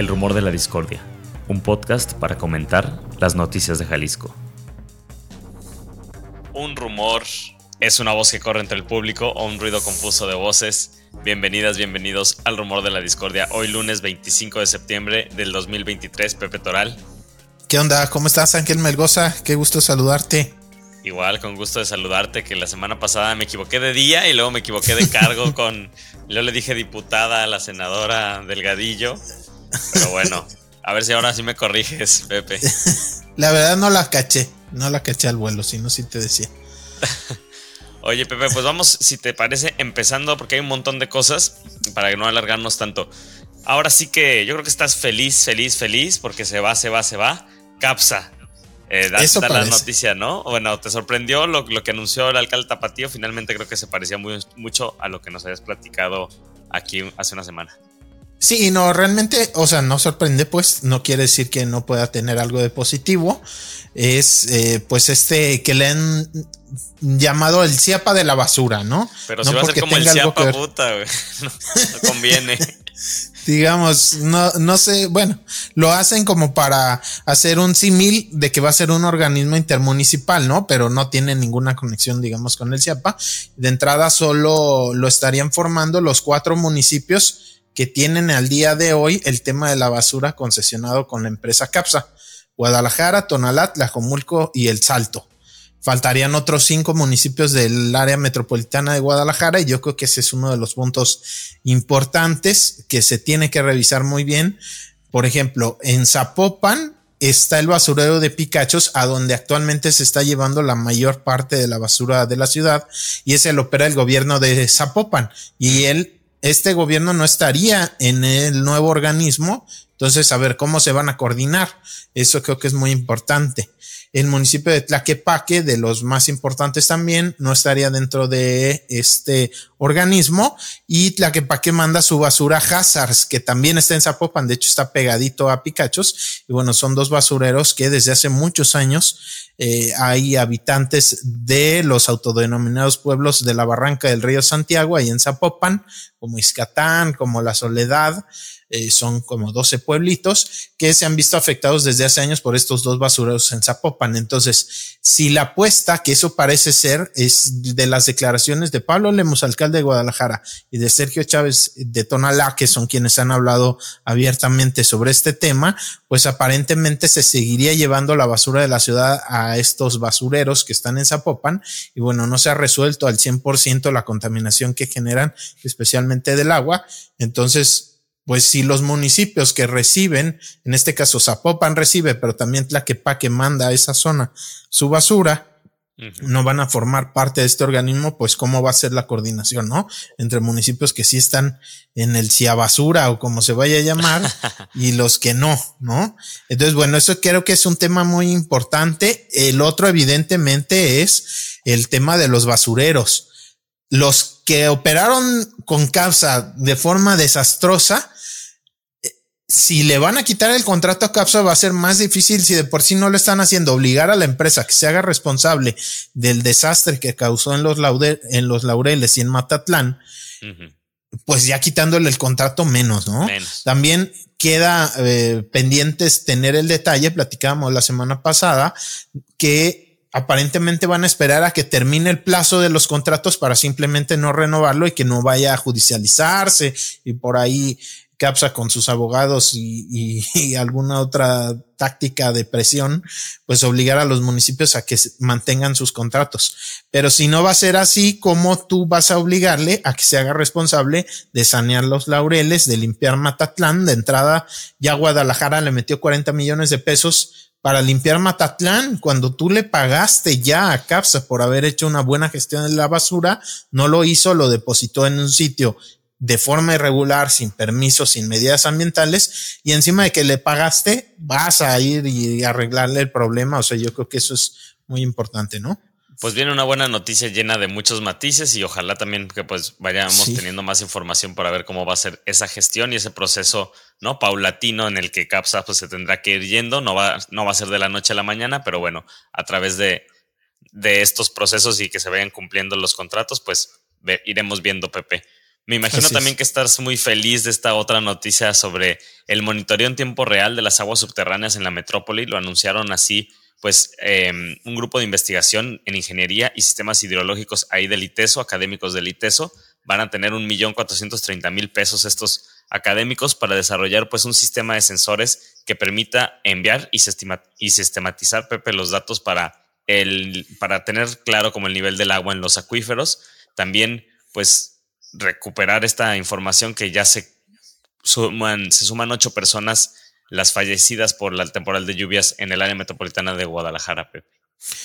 El Rumor de la Discordia, un podcast para comentar las noticias de Jalisco. Un rumor es una voz que corre entre el público o un ruido confuso de voces. Bienvenidas, bienvenidos al Rumor de la Discordia. Hoy lunes 25 de septiembre del 2023, Pepe Toral. ¿Qué onda? ¿Cómo estás, Ángel Melgoza? Qué gusto saludarte. Igual, con gusto de saludarte, que la semana pasada me equivoqué de día y luego me equivoqué de cargo con... Yo le dije diputada a la senadora Delgadillo, pero bueno, a ver si ahora sí me corriges, Pepe. La verdad no la caché, no la caché al vuelo, si no, sí te decía. Oye, Pepe, pues vamos, si te parece, empezando, porque hay un montón de cosas para no alargarnos tanto. Ahora sí que yo creo que estás feliz, feliz, feliz, porque se va, se va, se va. Capsa, eh, da, la noticia, ¿no? Bueno, ¿te sorprendió lo, que anunció el alcalde Tapatío? Finalmente creo que se parecía muy, mucho a lo que nos habías platicado aquí hace una semana. Sí, no, realmente, o sea, no sorprende, pues no quiere decir que no pueda tener algo de positivo. Es eh, pues este que le han llamado el ciapa de la basura, ¿no? Pero si va a ser como el ciapa puta, güey. no conviene. digamos, no, no sé, bueno, lo hacen como para hacer un símil de que va a ser un organismo intermunicipal, ¿no? Pero no tiene ninguna conexión, digamos, con el CIAPA. De entrada solo lo estarían formando los cuatro municipios que tienen al día de hoy el tema de la basura concesionado con la empresa CAPSA. Guadalajara, Tonalat, Tlajomulco y El Salto faltarían otros cinco municipios del área metropolitana de Guadalajara y yo creo que ese es uno de los puntos importantes que se tiene que revisar muy bien. Por ejemplo, en Zapopan está el basurero de Picachos, a donde actualmente se está llevando la mayor parte de la basura de la ciudad, y ese lo opera el gobierno de Zapopan. Y él, este gobierno no estaría en el nuevo organismo, entonces a ver cómo se van a coordinar. Eso creo que es muy importante. El municipio de Tlaquepaque, de los más importantes también, no estaría dentro de este organismo. Y Tlaquepaque manda su basura a Hazards, que también está en Zapopan, de hecho está pegadito a Picachos. Y bueno, son dos basureros que desde hace muchos años eh, hay habitantes de los autodenominados pueblos de la barranca del río Santiago, ahí en Zapopan, como Iscatán, como La Soledad, eh, son como 12 pueblitos que se han visto afectados desde hace años por estos dos basureros en Zapopan. Entonces, si la apuesta, que eso parece ser, es de las declaraciones de Pablo Lemos, alcalde de Guadalajara, y de Sergio Chávez de Tonalá, que son quienes han hablado abiertamente sobre este tema, pues aparentemente se seguiría llevando la basura de la ciudad a estos basureros que están en Zapopan, y bueno, no se ha resuelto al 100% la contaminación que generan, especialmente del agua. Entonces, pues si los municipios que reciben, en este caso Zapopan recibe, pero también Tlaquepaque manda a esa zona su basura, no van a formar parte de este organismo, pues cómo va a ser la coordinación, ¿no? Entre municipios que sí están en el CIA basura o como se vaya a llamar y los que no, ¿no? Entonces, bueno, eso creo que es un tema muy importante. El otro, evidentemente, es el tema de los basureros. Los que operaron con causa de forma desastrosa, si le van a quitar el contrato a Capsa va a ser más difícil si de por sí no lo están haciendo, obligar a la empresa que se haga responsable del desastre que causó en los, en los laureles y en Matatlán, pues ya quitándole el contrato menos, ¿no? También queda eh, pendientes tener el detalle, platicábamos la semana pasada, que aparentemente van a esperar a que termine el plazo de los contratos para simplemente no renovarlo y que no vaya a judicializarse y por ahí CAPSA con sus abogados y, alguna otra táctica de presión, pues obligar a los municipios a que mantengan sus contratos. Pero si no va a ser así, ¿cómo tú vas a obligarle a que se haga responsable de sanear los laureles, de limpiar Matatlán? De entrada, ya Guadalajara le metió 40 millones de pesos para limpiar Matatlán, cuando tú le pagaste ya a CAPSA por haber hecho una buena gestión de la basura, no lo hizo, lo depositó en un sitio de forma irregular, sin permiso, sin medidas ambientales, y encima de que le pagaste, vas a ir y arreglarle el problema. O sea, yo creo que eso es muy importante, ¿no? Pues viene una buena noticia llena de muchos matices y ojalá también que pues vayamos teniendo más información para ver cómo va a ser esa gestión y ese proceso, ¿no? Paulatino en el que CAPSA pues se tendrá que ir yendo, no va, no va a ser de la noche a la mañana, pero bueno, a través de, de estos procesos y que se vayan cumpliendo los contratos, pues iremos viendo, Pepe. Me imagino también que estás muy feliz de esta otra noticia sobre el monitoreo en tiempo real de las aguas subterráneas en la metrópoli. Lo anunciaron así, pues, em, un grupo de investigación en ingeniería y sistemas hidrológicos ahí del ITESO, académicos del ITESO. Van a tener un millón cuatrocientos treinta mil pesos estos académicos para desarrollar pues un sistema de sensores que permita enviar y, sistematizar, Pepe, los datos para, el, para tener claro como el nivel del agua en los acuíferos. También pues recuperar esta información que ya se suman, se suman ocho personas las fallecidas por la temporal de lluvias en el área metropolitana de Guadalajara, Pepe.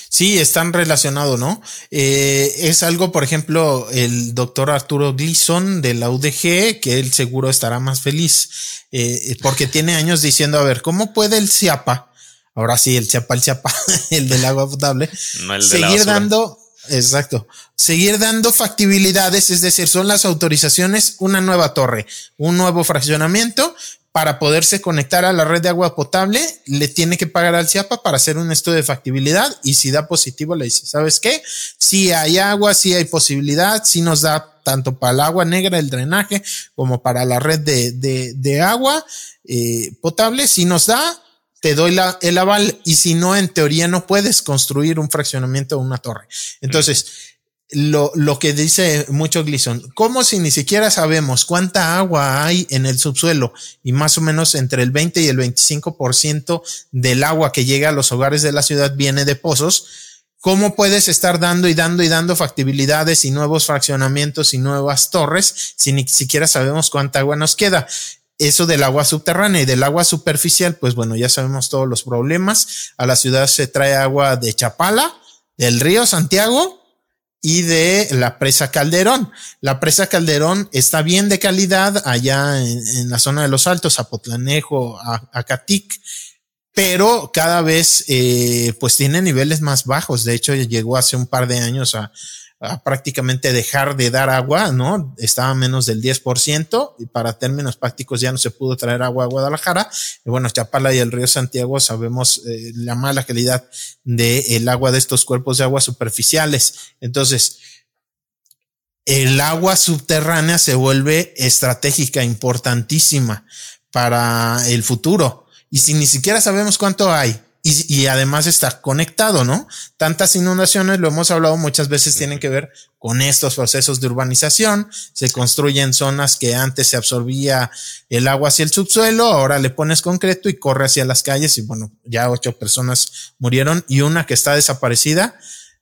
Sí, están relacionados, ¿no? Eh, es algo, por ejemplo, el doctor Arturo Gleason de la UDG, que él seguro estará más feliz, eh, porque tiene años diciendo, a ver, ¿cómo puede el CIAPA, ahora sí, el CIAPA, el CIAPA, el del agua potable, seguir dando Exacto. Seguir dando factibilidades, es decir, son las autorizaciones, una nueva torre, un nuevo fraccionamiento para poderse conectar a la red de agua potable, le tiene que pagar al CIAPA para hacer un estudio de factibilidad y si da positivo le dice, ¿sabes qué? Si hay agua, si hay posibilidad, si nos da tanto para el agua negra, el drenaje, como para la red de, agua eh, potable, si nos da, te doy el aval y si no, en teoría no puedes construir un fraccionamiento o una torre. Entonces, lo, que dice mucho Gleason, ¿cómo si ni siquiera sabemos cuánta agua hay en el subsuelo y más o menos entre el 20 y el 25% del agua que llega a los hogares de la ciudad viene de pozos? ¿Cómo puedes estar dando y dando y dando factibilidades y nuevos fraccionamientos y nuevas torres si ni siquiera sabemos cuánta agua nos queda? Eso del agua subterránea y del agua superficial, pues bueno, ya sabemos todos los problemas. A la ciudad se trae agua de Chapala, del río Santiago y de la presa Calderón. La presa Calderón está bien de calidad allá en, la zona de los Altos, Apotlanejo, Acatic, pero cada vez eh, pues tiene niveles más bajos. De hecho, llegó hace un par de años a prácticamente dejar de dar agua, ¿no? Estaba menos del 10% y para términos prácticos ya no se pudo traer agua a Guadalajara. Y bueno, Chapala y el río Santiago sabemos eh, la mala calidad del agua de estos cuerpos de agua superficiales. Entonces, el agua subterránea se vuelve estratégica, importantísima para el futuro. Y si ni siquiera sabemos cuánto hay, y, además está conectado, ¿no? Tantas inundaciones, lo hemos hablado muchas veces, tienen que ver con estos procesos de urbanización. Se construyen zonas que antes se absorbía el agua hacia el subsuelo, ahora le pones concreto y corre hacia las calles y bueno, ya ocho personas murieron y una que está desaparecida.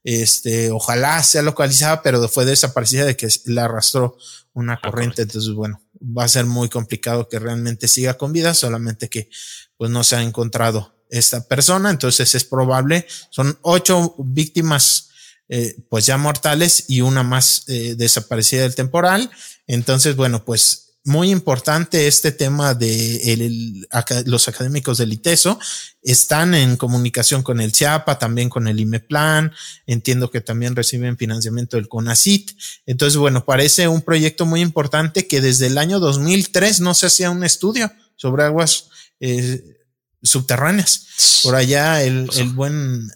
Este, ojalá sea localizada, pero fue desaparecida de que la arrastró una corriente. Entonces, bueno, va a ser muy complicado que realmente siga con vida, solamente que pues no se ha encontrado esta persona, entonces es probable, son ocho víctimas eh, pues ya mortales y una más eh, desaparecida del temporal. Entonces, bueno, pues muy importante este tema de los académicos del ITESO. Están en comunicación con el CIAPA, también con el IMEPLAN. Entiendo que también reciben financiamiento del CONACIT. Entonces, bueno, parece un proyecto muy importante que desde el año 2003 no se hacía un estudio sobre aguas eh, subterráneas. Por allá el, el buen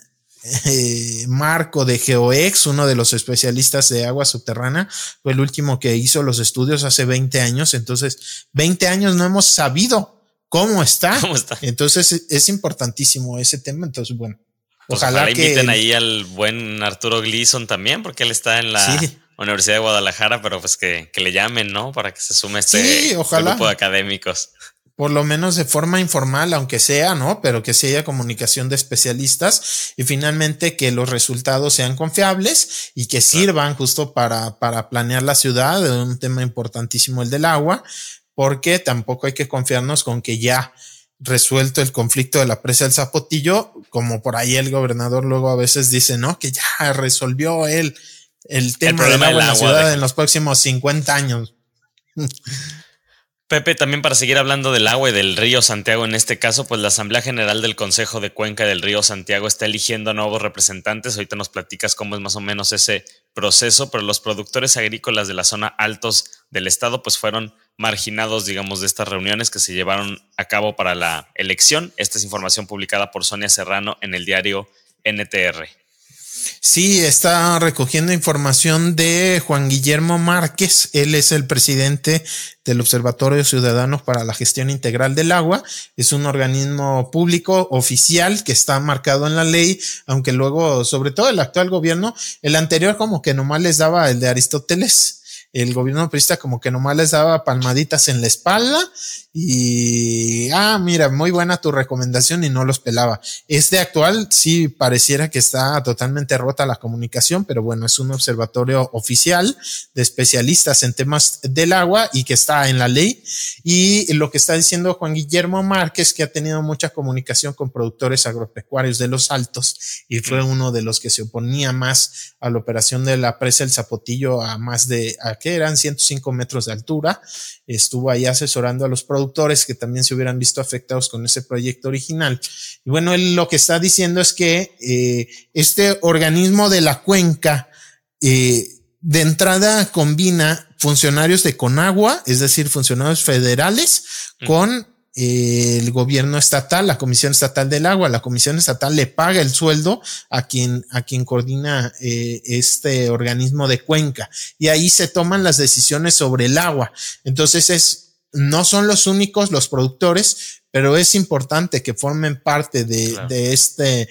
eh, Marco de GeoEx, uno de los especialistas de agua subterránea, fue el último que hizo los estudios hace 20 años. Entonces, 20 años no hemos sabido cómo está. Entonces, es importantísimo ese tema. Entonces, bueno. Pues ojalá, que inviten ahí al buen Arturo Gleason también, porque él está en la Universidad de Guadalajara, pero pues que, que, le llamen, ¿no? Para que se sume este, este grupo de académicos por lo menos de forma informal, aunque sea, ¿no? Pero que sea comunicación de especialistas y finalmente que los resultados sean confiables y que sirvan justo para, para planear la ciudad, un tema importantísimo el del agua, porque tampoco hay que confiarnos con que ya resuelto el conflicto de la presa del Zapotillo, como por ahí el gobernador luego a veces dice, ¿no? Que ya resolvió él el tema del agua en la ciudad en los próximos 50 años. Pepe, también para seguir hablando del agua y del río Santiago en este caso, pues la Asamblea General del Consejo de Cuenca del río Santiago está eligiendo nuevos representantes. Ahorita nos platicas cómo es más o menos ese proceso, pero los productores agrícolas de la zona altos del estado pues fueron marginados, digamos, de estas reuniones que se llevaron a cabo para la elección. Esta es información publicada por Sonia Serrano en el diario NTR. Sí, está recogiendo información de Juan Guillermo Márquez. Él es el presidente del Observatorio Ciudadano para la Gestión Integral del Agua. Es un organismo público oficial que está marcado en la ley, aunque luego, sobre todo el actual gobierno, el anterior como que nomás les daba el de Aristóteles el gobierno prista como que nomás les daba palmaditas en la espalda y, ah, mira, muy buena tu recomendación y no los pelaba. Este actual sí pareciera que está totalmente rota la comunicación, pero bueno, es un observatorio oficial de especialistas en temas del agua y que está en la ley. Y lo que está diciendo Juan Guillermo Márquez, que ha tenido mucha comunicación con productores agropecuarios de los altos y fue uno de los que se oponía más a la operación de la presa El Zapotillo a más de, a que eran 105 metros de altura. Estuvo ahí asesorando a los productores que también se hubieran visto afectados con ese proyecto original. Y bueno, él lo que está diciendo es que eh, este organismo de la cuenca eh, de entrada combina funcionarios de Conagua, es decir, funcionarios federales, con el gobierno estatal, la Comisión Estatal del Agua, la Comisión Estatal le paga el sueldo a quien, a quien coordina eh, este organismo de cuenca. Y ahí se toman las decisiones sobre el agua. Entonces es, no son los únicos los productores, pero es importante que formen parte de, de este eh,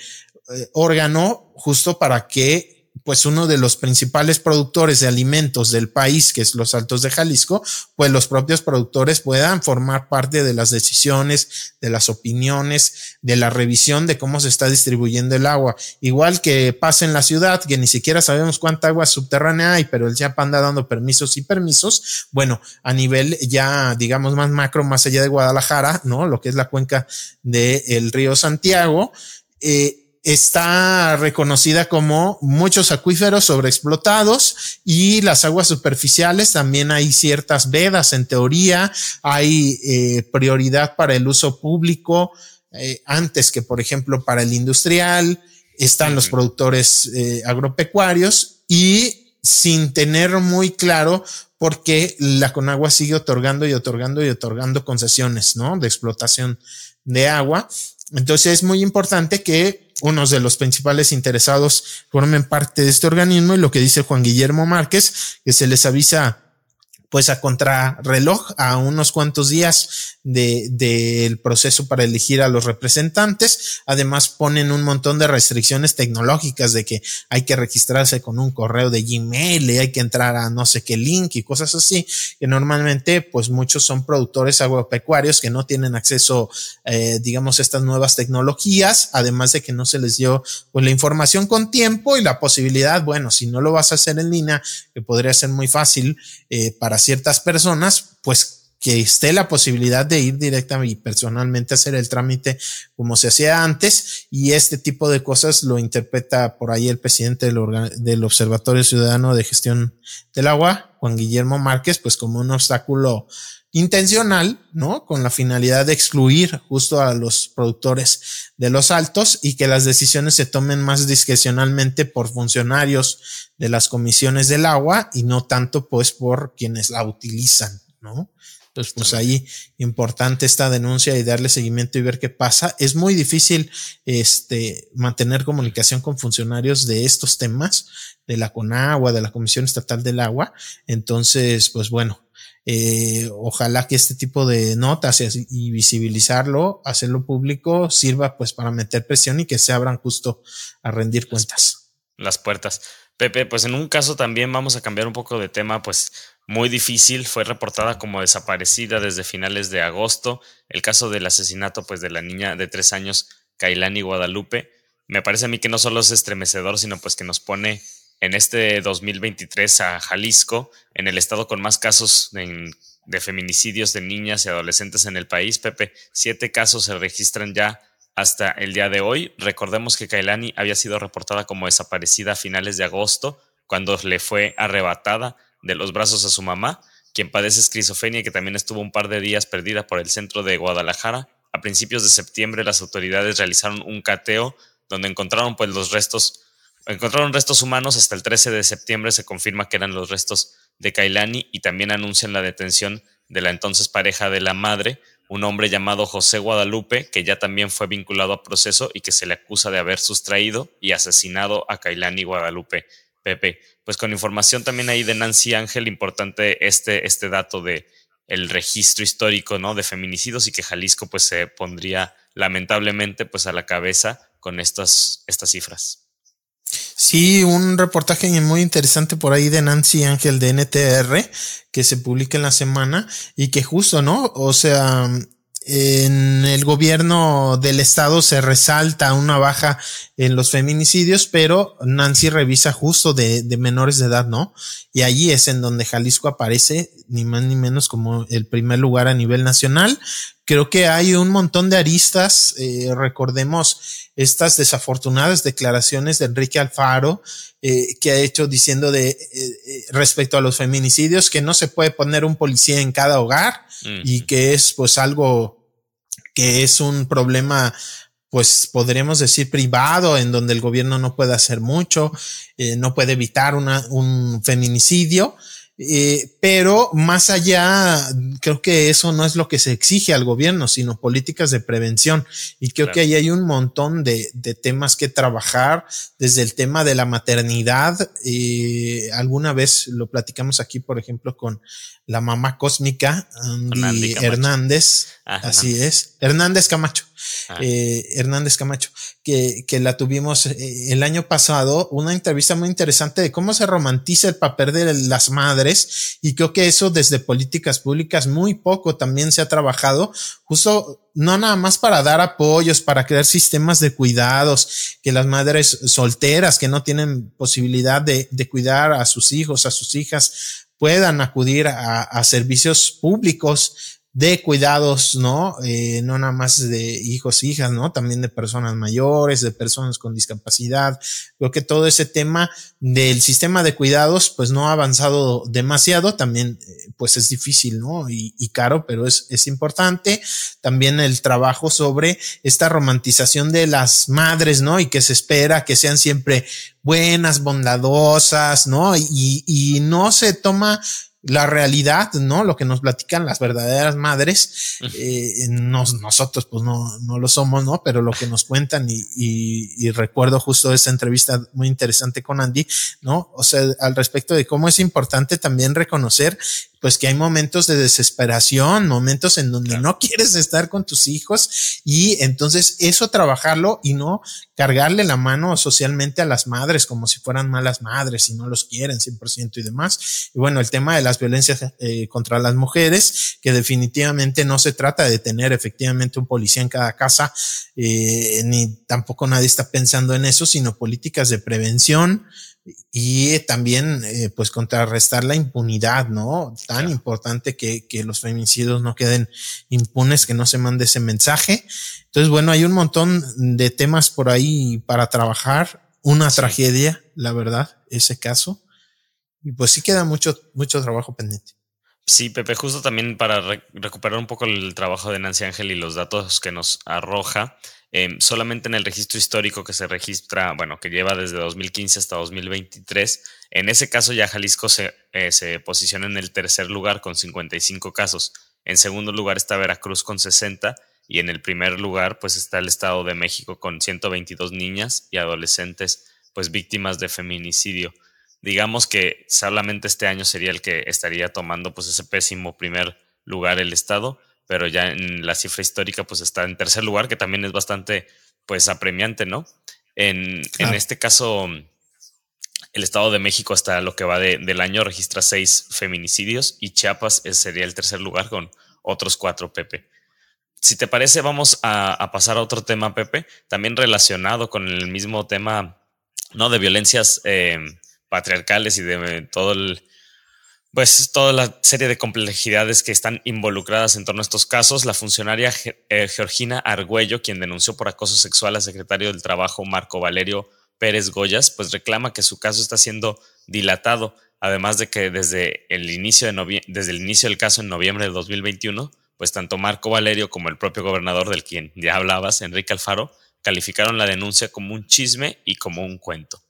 órgano justo para que pues uno de los principales productores de alimentos del país, que es los Altos de Jalisco, pues los propios productores puedan formar parte de las decisiones, de las opiniones, de la revisión de cómo se está distribuyendo el agua. Igual que pasa en la ciudad, que ni siquiera sabemos cuánta agua subterránea hay, pero el CIAP anda dando permisos y permisos. Bueno, a nivel ya, digamos, más macro, más allá de Guadalajara, ¿no? Lo que es la cuenca del río Santiago, eh, está reconocida como muchos acuíferos sobreexplotados y las aguas superficiales también hay ciertas vedas en teoría, hay eh, prioridad para el uso público eh, antes que por ejemplo para el industrial, están los productores eh, agropecuarios y sin tener muy claro por qué la Conagua sigue otorgando y otorgando y otorgando concesiones, ¿no? De explotación de agua. Entonces es muy importante que unos de los principales interesados formen parte de este organismo y lo que dice Juan Guillermo Márquez, que se les avisa pues a contrarreloj a unos cuantos días del proceso para elegir a los representantes. Además ponen un montón de restricciones tecnológicas de que hay que registrarse con un correo de Gmail y hay que entrar a no sé qué link y cosas así, que normalmente pues muchos son productores agropecuarios que no tienen acceso, eh, digamos, a estas nuevas tecnologías, además de que no se les dio pues la información con tiempo y la posibilidad, bueno, si no lo vas a hacer en línea, que podría ser muy fácil eh, para ciertas personas, pues que esté la posibilidad de ir directamente y personalmente a hacer el trámite como se hacía antes y este tipo de cosas lo interpreta por ahí el presidente del, del Observatorio Ciudadano de Gestión del Agua, Juan Guillermo Márquez, pues como un obstáculo intencional, ¿no? Con la finalidad de excluir justo a los productores de los altos y que las decisiones se tomen más discrecionalmente por funcionarios de las comisiones del agua y no tanto pues por quienes la utilizan, ¿no? Entonces, pues ahí importante esta denuncia y darle seguimiento y ver qué pasa. Es muy difícil este, mantener comunicación con funcionarios de estos temas, de la CONAGUA, de la Comisión Estatal del Agua. Entonces, pues bueno, eh, ojalá que este tipo de notas y visibilizarlo, hacerlo público, sirva pues para meter presión y que se abran justo a rendir cuentas. Las puertas. Pepe, pues en un caso también vamos a cambiar un poco de tema, pues muy difícil, fue reportada como desaparecida desde finales de agosto. El caso del asesinato pues, de la niña de tres años, Kailani Guadalupe, me parece a mí que no solo es estremecedor, sino pues que nos pone en este 2023 a Jalisco, en el estado con más casos de, de feminicidios de niñas y adolescentes en el país. Pepe, siete casos se registran ya hasta el día de hoy. Recordemos que Kailani había sido reportada como desaparecida a finales de agosto, cuando le fue arrebatada de los brazos a su mamá, quien padece esquizofrenia y que también estuvo un par de días perdida por el centro de Guadalajara. A principios de septiembre las autoridades realizaron un cateo donde encontraron pues los restos, encontraron restos humanos hasta el 13 de septiembre se confirma que eran los restos de Kailani y también anuncian la detención de la entonces pareja de la madre un hombre llamado José Guadalupe, que ya también fue vinculado a proceso y que se le acusa de haber sustraído y asesinado a Kailani Guadalupe. Pepe, pues con información también ahí de Nancy Ángel, importante este, este dato de el registro histórico, ¿no? De feminicidios y que Jalisco pues se pondría lamentablemente pues a la cabeza con estas, estas cifras. Sí, un reportaje muy interesante por ahí de Nancy Ángel de NTR que se publica en la semana y que justo, ¿no? O sea, en el gobierno del estado se resalta una baja en los feminicidios, pero Nancy revisa justo de, menores de edad, ¿no? Y allí es en donde Jalisco aparece, ni más ni menos como el primer lugar a nivel nacional. Creo que hay un montón de aristas, eh, recordemos estas desafortunadas declaraciones de Enrique Alfaro, eh, que ha hecho diciendo de eh, respecto a los feminicidios que no se puede poner un policía en cada hogar y que es pues algo que es un problema pues podríamos decir privado, en donde el gobierno no puede hacer mucho, eh, no puede evitar una, un feminicidio, eh, pero más allá, creo que eso no es lo que se exige al gobierno, sino políticas de prevención. Y creo que ahí hay un montón de, de, temas que trabajar, desde el tema de la maternidad. Eh, alguna vez lo platicamos aquí, por ejemplo, con la mamá cósmica, Andy, Hernández. así es. Hernández Camacho. Ah. Eh, Hernández Camacho, que, que la tuvimos eh, el año pasado, una entrevista muy interesante de cómo se romantiza el papel de las madres y creo que eso desde políticas públicas muy poco también se ha trabajado, justo no nada más para dar apoyos, para crear sistemas de cuidados, que las madres solteras que no tienen posibilidad de, de cuidar a sus hijos, a sus hijas, puedan acudir a, servicios públicos de cuidados, ¿no? Eh, no nada más de hijos, hijas, ¿no? También de personas mayores, de personas con discapacidad. Creo que todo ese tema del sistema de cuidados, pues no ha avanzado demasiado. También, eh, pues es difícil, ¿no? Y, y, caro, pero es, es importante. También el trabajo sobre esta romantización de las madres, ¿no? Y que se espera que sean siempre buenas, bondadosas, ¿no? Y, y no se toma la realidad, ¿no? Lo que nos platican las verdaderas madres, eh, nosotros pues no, no lo somos, ¿no? Pero lo que nos cuentan y, y, recuerdo justo esa entrevista muy interesante con Andy, ¿no? O sea, al respecto de cómo es importante también reconocer pues que hay momentos de desesperación, momentos en donde no quieres estar con tus hijos y entonces eso trabajarlo y no cargarle la mano socialmente a las madres como si fueran malas madres y no los quieren 100% y demás. Y bueno, el tema de las violencias eh, contra las mujeres, que definitivamente no se trata de tener efectivamente un policía en cada casa, eh, ni tampoco nadie está pensando en eso, sino políticas de prevención, y también eh, pues contrarrestar la impunidad, ¿no? Tan importante que, que, los feminicidios no queden impunes, que no se mande ese mensaje. Entonces, bueno, hay un montón de temas por ahí para trabajar. Una tragedia, la verdad, ese caso. Y pues sí queda mucho, mucho trabajo pendiente. Sí, Pepe, justo también para recuperar un poco el trabajo de Nancy Ángel y los datos que nos arroja, em, solamente en el registro histórico que se registra, bueno, que lleva desde 2015 hasta 2023, en ese caso ya Jalisco se, eh, se posiciona en el tercer lugar con 55 casos. En segundo lugar está Veracruz con 60 y en el primer lugar pues está el Estado de México con 122 niñas y adolescentes pues víctimas de feminicidio digamos que solamente este año sería el que estaría tomando pues ese pésimo primer lugar el Estado, pero ya en la cifra histórica pues está en tercer lugar, que también es bastante pues apremiante, ¿no? En, en este caso, el Estado de México hasta lo que va del año registra seis feminicidios y Chiapas sería el tercer lugar con otros cuatro, Pepe. Si te parece, vamos a, pasar a otro tema, Pepe, también relacionado con el mismo tema, ¿no? De violencias eh, patriarcales y de todo el, pues toda la serie de complejidades que están involucradas en torno a estos casos, la funcionaria eh, Georgina Argüello, quien denunció por acoso sexual al secretario del Trabajo Marco Valerio Pérez Goyas, pues reclama que su caso está siendo dilatado, además de que desde el inicio, de desde el inicio del caso en noviembre de 2021, pues tanto Marco Valerio como el propio gobernador del quien ya hablabas, Enrique Alfaro, calificaron la denuncia como un chisme y como un cuento.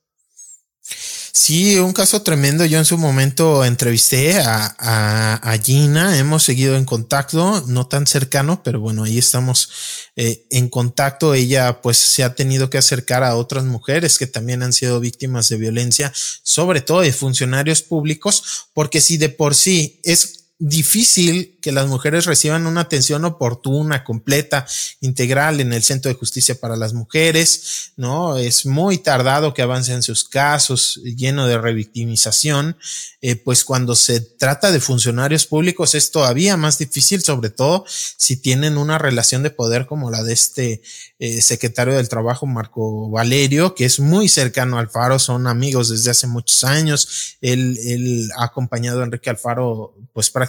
Sí, un caso tremendo. Yo en su momento entrevisté a, a, Gina, hemos seguido en contacto, no tan cercano, pero bueno, ahí estamos eh, en contacto. Ella pues se ha tenido que acercar a otras mujeres que también han sido víctimas de violencia, sobre todo de funcionarios públicos, porque si de por sí es difícil que las mujeres reciban una atención oportuna, completa, integral en el Centro de Justicia para las Mujeres, ¿no? Es muy tardado que avancen sus casos, lleno de revictimización, eh, pues cuando se trata de funcionarios públicos es todavía más difícil, sobre todo si tienen una relación de poder como la de este eh, secretario del Trabajo, Marco Valerio, que es muy cercano a Alfaro, son amigos desde hace muchos años, él, él ha acompañado a Enrique Alfaro pues prácticamente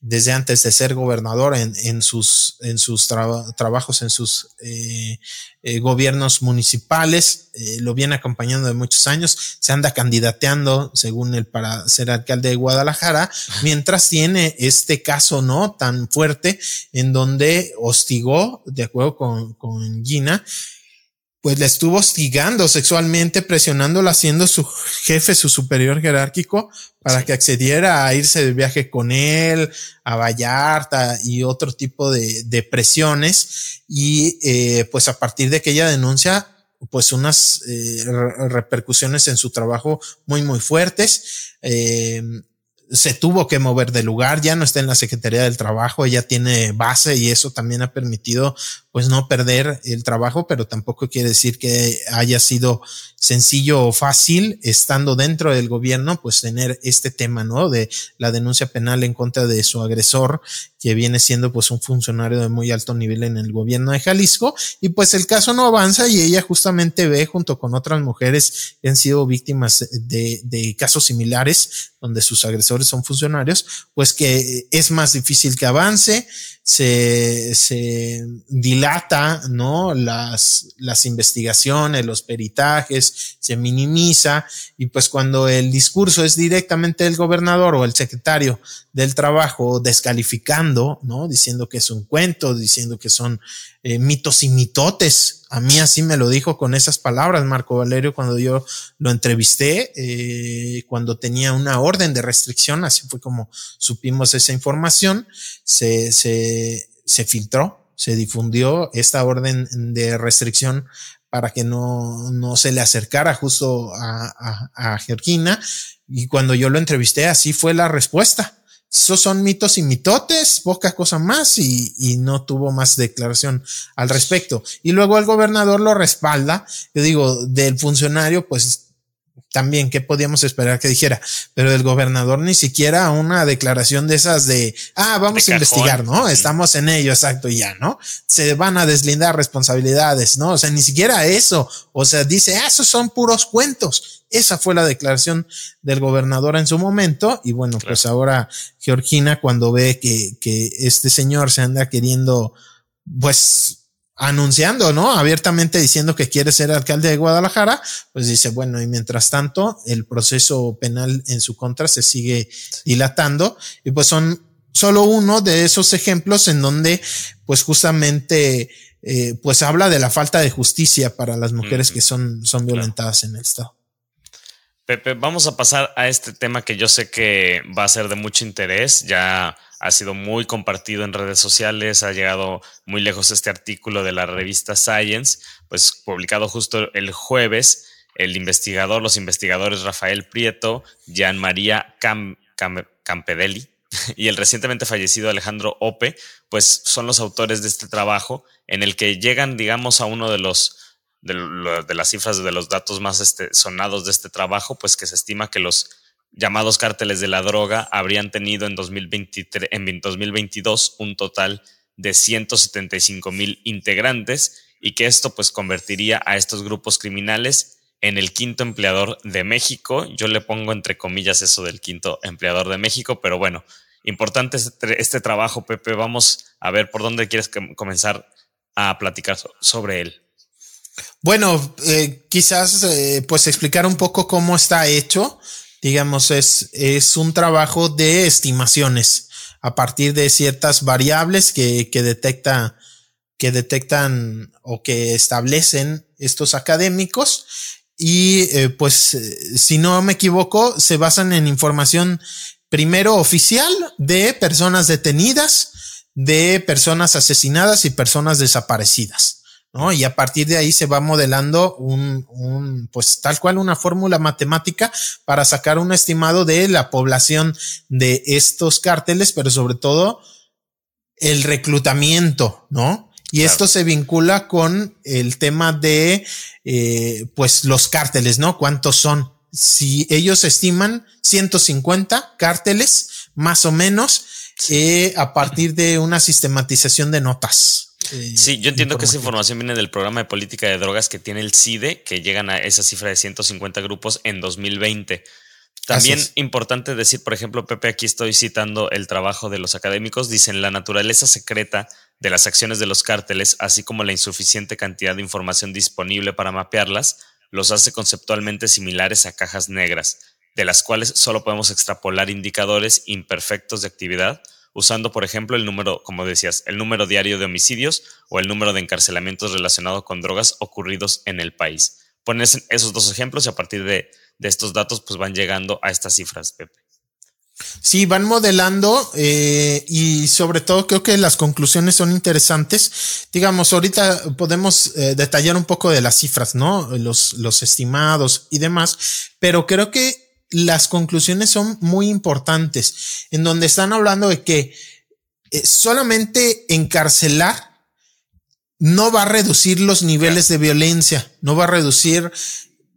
desde antes de ser gobernador en, en sus, en sus trabajos, en sus eh, eh, gobiernos municipales, eh, lo viene acompañando de muchos años, se anda candidateando según él para ser alcalde de Guadalajara, mientras tiene este caso no tan fuerte en donde hostigó, de acuerdo con, con Gina, pues le estuvo hostigando sexualmente, presionándola, siendo su jefe, su superior jerárquico, para que accediera a irse de viaje con él, a Vallarta y otro tipo de, de presiones. Y eh, pues a partir de que ella denuncia, pues unas eh, repercusiones en su trabajo muy, muy fuertes. Eh, se tuvo que mover de lugar, ya no está en la Secretaría del Trabajo, ella tiene base y eso también ha permitido pues no perder el trabajo, pero tampoco quiere decir que haya sido sencillo o fácil estando dentro del gobierno, pues tener este tema, ¿no? De la denuncia penal en contra de su agresor, que viene siendo pues un funcionario de muy alto nivel en el gobierno de Jalisco, y pues el caso no avanza y ella justamente ve junto con otras mujeres que han sido víctimas de, de casos similares, donde sus agresores son funcionarios, pues que es más difícil que avance, se, se ¿no? Las, las investigaciones, los peritajes, se minimiza y pues cuando el discurso es directamente del gobernador o el secretario del trabajo descalificando, ¿no? Diciendo que es un cuento, diciendo que son eh, mitos y mitotes. A mí así me lo dijo con esas palabras Marco Valerio cuando yo lo entrevisté, eh, cuando tenía una orden de restricción, así fue como supimos esa información, se, se, se filtró, se difundió esta orden de restricción para que no, no se le acercara justo a, a, a. Y cuando yo lo entrevisté, así fue la respuesta. Esos son mitos y mitotes, poca cosa más, y, y, no tuvo más declaración al respecto. Y luego el gobernador lo respalda. Yo digo, del funcionario, pues también, ¿qué podíamos esperar que dijera? Pero el gobernador ni siquiera una declaración de esas de, ah, vamos a investigar, ¿no? Estamos en ello, exacto, y ya, ¿no? Se van a deslindar responsabilidades, ¿no? O sea, ni siquiera eso. O sea, dice, ah, esos son puros cuentos. Esa fue la declaración del gobernador en su momento. Y bueno, pues ahora Georgina, cuando ve que, que este señor se anda queriendo, pues, anunciando, ¿no? Abiertamente diciendo que quiere ser alcalde de Guadalajara, pues dice, bueno, y mientras tanto, el proceso penal en su contra se sigue dilatando y pues son solo uno de esos ejemplos en donde, pues justamente, eh, pues habla de la falta de justicia para las mujeres que son, son violentadas en el Estado. Pepe, vamos a pasar a este tema que yo sé que va a ser de mucho interés. Ya ha sido muy compartido en redes sociales, ha llegado muy lejos este artículo de la revista Science, pues publicado justo el jueves. El investigador, los investigadores Rafael Prieto, Jean María Campedelli y el recientemente fallecido Alejandro Ope, pues son los autores de este trabajo en el que llegan, digamos, a uno de los de, las cifras de los datos más este, sonados de este trabajo, pues que se estima que los llamados cárteles de la droga habrían tenido en, 2023, en 2022 un total de 175 mil integrantes y que esto pues convertiría a estos grupos criminales en el quinto empleador de México. Yo le pongo entre comillas eso del quinto empleador de México, pero bueno, importante este, este trabajo, Pepe. Vamos a ver por dónde quieres comenzar a platicar sobre él. Bueno, eh, quizás eh, pues explicar un poco cómo está hecho digamos, es, es un trabajo de estimaciones a partir de ciertas variables que, que detecta, que detectan o que establecen estos académicos y eh, pues si no me equivoco, se basan en información primero oficial de personas detenidas, de personas asesinadas y personas desaparecidas. ¿No? Y a partir de ahí se va modelando un, un pues tal cual una fórmula matemática para sacar un estimado de la población de estos cárteles, pero sobre todo el reclutamiento, ¿no? Y esto se vincula con el tema de, eh, pues, los cárteles, ¿no? ¿Cuántos son? Si ellos estiman 150 cárteles, más o menos, eh, a partir de una sistematización de notas. Eh, sí, yo entiendo que esa información. viene del programa de política de drogas que tiene el CIDE, que llegan a esa cifra de 150 grupos en 2020. También importante decir, por ejemplo, Pepe, aquí estoy citando el trabajo de los académicos, dicen la naturaleza secreta de las acciones de los cárteles, así como la insuficiente cantidad de información disponible para mapearlas, los hace conceptualmente similares a cajas negras, de las cuales solo podemos extrapolar indicadores imperfectos de actividad usando, por ejemplo, el número, como decías, el número diario de homicidios o el número de encarcelamientos relacionados con drogas ocurridos en el país. Pones esos dos ejemplos y a partir de, estos datos pues van llegando a estas cifras, Pepe. Sí, van modelando eh, y sobre todo creo que las conclusiones son interesantes. Digamos, ahorita podemos eh, detallar un poco de las cifras, ¿no? Los, los estimados y demás, pero creo que las conclusiones son muy importantes, en donde están hablando de que eh, solamente encarcelar no va a reducir los niveles de violencia, no va a reducir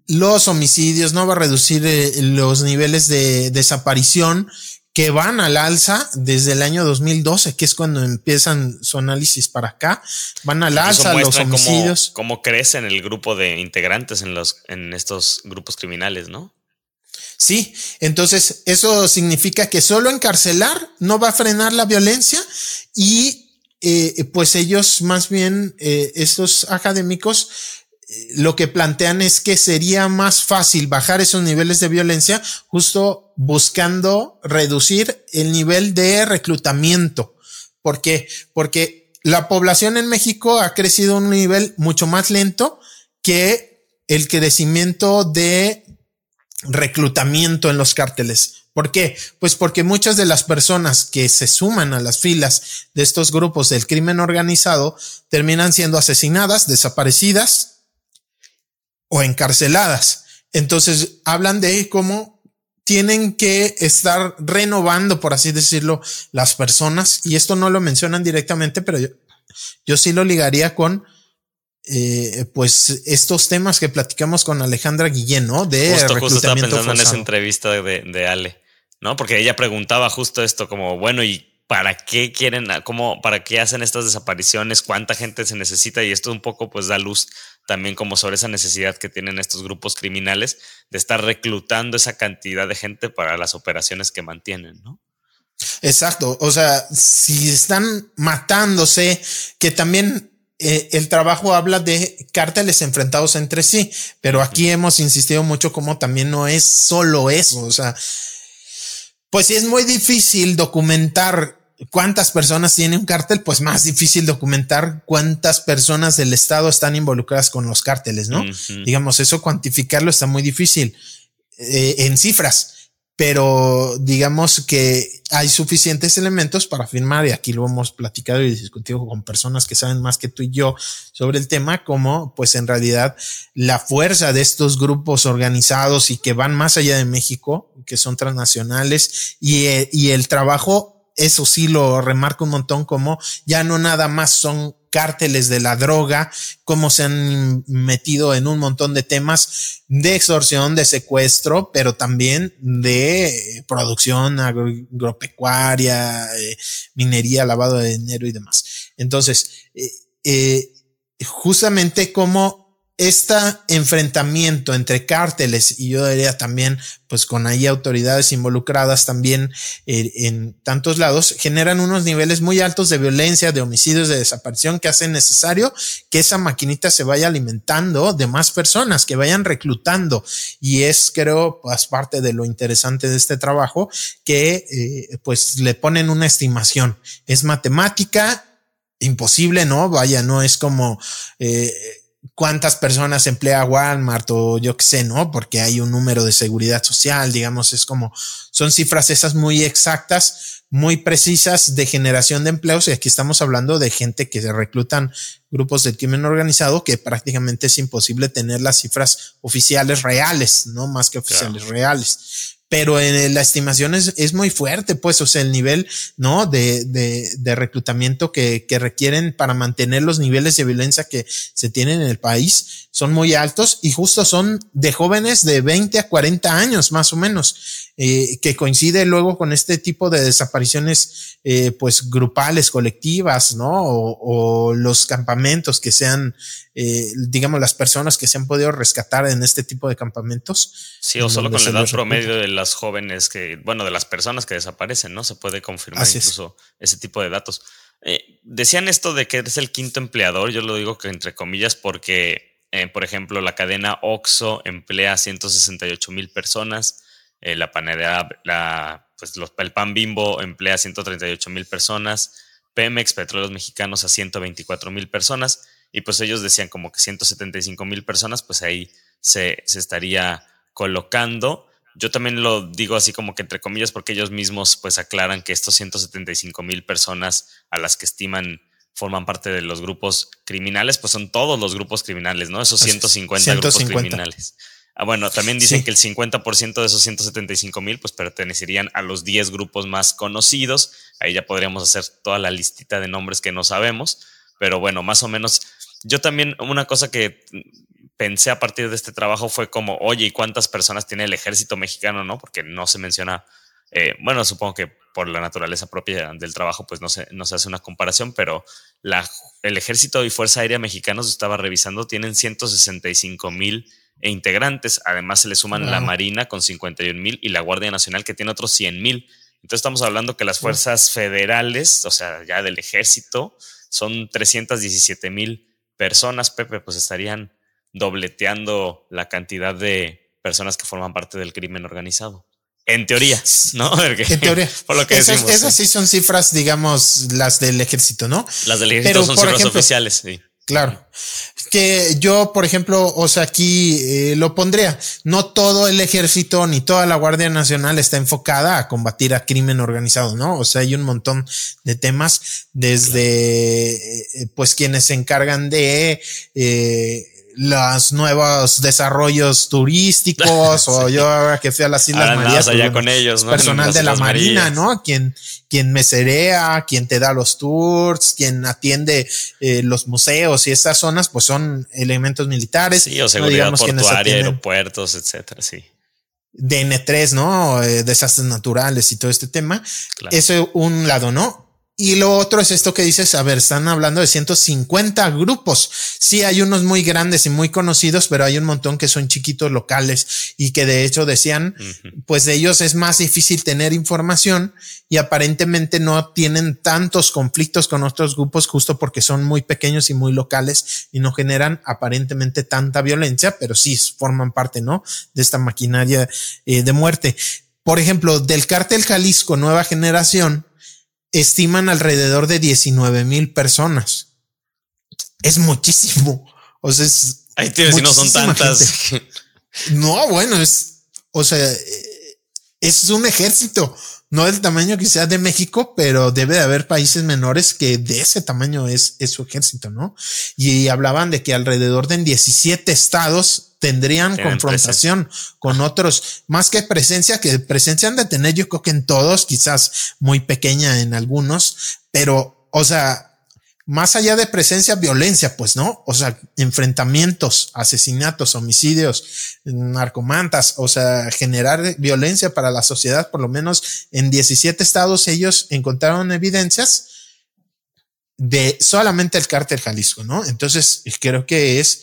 los homicidios, no va a reducir eh, los niveles de desaparición que van al alza desde el año 2012, que es cuando empiezan su análisis para acá, van al alza los homicidios. Cómo, cómo crece en el grupo de integrantes en los en estos grupos criminales, ¿no? Sí, entonces eso significa que solo encarcelar no va a frenar la violencia y eh, pues ellos más bien, eh, estos académicos, eh, lo que plantean es que sería más fácil bajar esos niveles de violencia justo buscando reducir el nivel de reclutamiento. ¿Por qué? Porque la población en México ha crecido a un nivel mucho más lento que el crecimiento de reclutamiento en los cárteles. ¿Por qué? Pues porque muchas de las personas que se suman a las filas de estos grupos del crimen organizado terminan siendo asesinadas, desaparecidas o encarceladas. Entonces hablan de cómo tienen que estar renovando, por así decirlo, las personas. Y esto no lo mencionan directamente, pero yo, yo sí lo ligaría con eh, pues estos temas que platicamos con Alejandra Guillén, ¿no? De justo, justo estaba pensando en esa entrevista de, de, Ale, ¿no? Porque ella preguntaba justo esto, como, bueno, ¿y para qué quieren, cómo, para qué hacen estas desapariciones? ¿Cuánta gente se necesita? Y esto un poco pues da luz también como sobre esa necesidad que tienen estos grupos criminales de estar reclutando esa cantidad de gente para las operaciones que mantienen, ¿no? Exacto, o sea, si están matándose, que también eh, el trabajo habla de cárteles enfrentados entre sí, pero aquí hemos insistido mucho como también no es solo eso, o sea, pues si es muy difícil documentar cuántas personas tiene un cártel, pues más difícil documentar cuántas personas del Estado están involucradas con los cárteles, ¿no? Digamos, eso cuantificarlo está muy difícil eh, en cifras pero digamos que hay suficientes elementos para afirmar, y aquí lo hemos platicado y discutido con personas que saben más que tú y yo sobre el tema, como pues en realidad la fuerza de estos grupos organizados y que van más allá de México, que son transnacionales, y, y el trabajo, eso sí lo remarco un montón, como ya no nada más son cárteles de la droga, cómo se han metido en un montón de temas de extorsión, de secuestro, pero también de producción agropecuaria, eh, minería, lavado de dinero y demás. Entonces, eh, eh, justamente como este enfrentamiento entre cárteles y yo diría también, pues con ahí autoridades involucradas también eh, en tantos lados, generan unos niveles muy altos de violencia, de homicidios, de desaparición que hacen necesario que esa maquinita se vaya alimentando de más personas, que vayan reclutando. Y es, creo, pues parte de lo interesante de este trabajo, que eh, pues le ponen una estimación. Es matemática, imposible, ¿no? Vaya, no es como... Eh, cuántas personas emplea Walmart o yo qué sé, ¿no? Porque hay un número de seguridad social, digamos, es como, son cifras esas muy exactas, muy precisas de generación de empleos y aquí estamos hablando de gente que se reclutan grupos de crimen organizado que prácticamente es imposible tener las cifras oficiales reales, no más que oficiales reales pero en la estimación es, es, muy fuerte, pues, o sea, el nivel, ¿no? De, de, de reclutamiento que, que, requieren para mantener los niveles de violencia que se tienen en el país son muy altos y justo son de jóvenes de 20 a 40 años, más o menos, eh, que coincide luego con este tipo de desapariciones, eh, pues, grupales, colectivas, ¿no? O, o los campamentos que sean, eh, digamos, las personas que se han podido rescatar en este tipo de campamentos. Sí, o solo con la edad promedio de las jóvenes que, bueno, de las personas que desaparecen, ¿no? Se puede confirmar incluso ese tipo de datos. Eh, decían esto de que es el quinto empleador, yo lo digo que entre comillas porque, eh, por ejemplo, la cadena OXO emplea 168 mil personas, eh, la panadería, la, pues los, el pan bimbo emplea 138 mil personas, Pemex, Petróleos Mexicanos a 124 mil personas, y pues ellos decían como que 175 mil personas, pues ahí se, se estaría colocando. Yo también lo digo así como que entre comillas porque ellos mismos pues aclaran que estos 175 mil personas a las que estiman forman parte de los grupos criminales, pues son todos los grupos criminales, ¿no? Esos 150, grupos criminales. Ah, bueno, también dicen que el 50% de esos 175 mil pues pertenecerían a los 10 grupos más conocidos. Ahí ya podríamos hacer toda la listita de nombres que no sabemos, pero bueno, más o menos. Yo también una cosa que pensé a partir de este trabajo fue como, oye, ¿y cuántas personas tiene el ejército mexicano? ¿No? Porque no se menciona, eh, bueno, supongo que por la naturaleza propia del trabajo, pues no se, no se hace una comparación, pero la, el ejército y Fuerza Aérea Mexicanos, estaba revisando, tienen 165 mil integrantes. Además, se le suman la Marina con 51 mil y la Guardia Nacional que tiene otros 100 mil. Entonces, estamos hablando que las fuerzas federales, o sea, ya del ejército, son 317 mil personas, Pepe, pues estarían dobleteando la cantidad de personas que forman parte del crimen organizado. En teoría, ¿no? en teoría. Por lo que esas, esas sí. son cifras, digamos, las del ejército, ¿no? Las del ejército son cifras oficiales, sí. Claro. Que yo, por ejemplo, o sea, aquí eh, lo pondría. No todo el ejército ni toda la Guardia Nacional está enfocada a combatir a crimen organizado, ¿no? O sea, hay un montón de temas desde, eh, pues, quienes se encargan de, eh, los nuevos desarrollos turísticos o yo ahora que fui a las Islas Marías allá con ellos, personal de la Marina, ¿no? Quien, quien meserea, quien te da los tours, quien atiende eh, los museos y estas zonas, pues son elementos militares. Sí, o seguridad portuaria, aeropuertos, etcétera, sí. DN3, ¿no? Eh, desastres naturales y todo este tema. Eso es un lado, ¿no? Y lo otro es esto que dices, a ver, están hablando de 150 grupos. Sí, hay unos muy grandes y muy conocidos, pero hay un montón que son chiquitos locales y que de hecho decían, pues de ellos es más difícil tener información y aparentemente no tienen tantos conflictos con otros grupos justo porque son muy pequeños y muy locales y no generan aparentemente tanta violencia, pero sí forman parte, ¿no? De esta maquinaria eh, de muerte. Por ejemplo, del cártel Jalisco Nueva Generación, estiman alrededor de 19 mil personas. Es muchísimo. O sea, es. Ahí tienes, si no son tantas. No, bueno, es. O sea, es un ejército. No del tamaño que sea de México, pero debe de haber países menores que de ese tamaño es, es su ejército, ¿no? Y hablaban de que alrededor de 17 estados tendrían confrontación con otros, más que presencia, que presencia han de tener yo creo que en todos, quizás muy pequeña en algunos, pero, o sea, más allá de presencia, violencia, pues, ¿no? O sea, enfrentamientos, asesinatos, homicidios, narcomantas, o sea, generar violencia para la sociedad, por lo menos en 17 estados ellos encontraron evidencias de solamente el cártel Jalisco, ¿no? Entonces, creo que es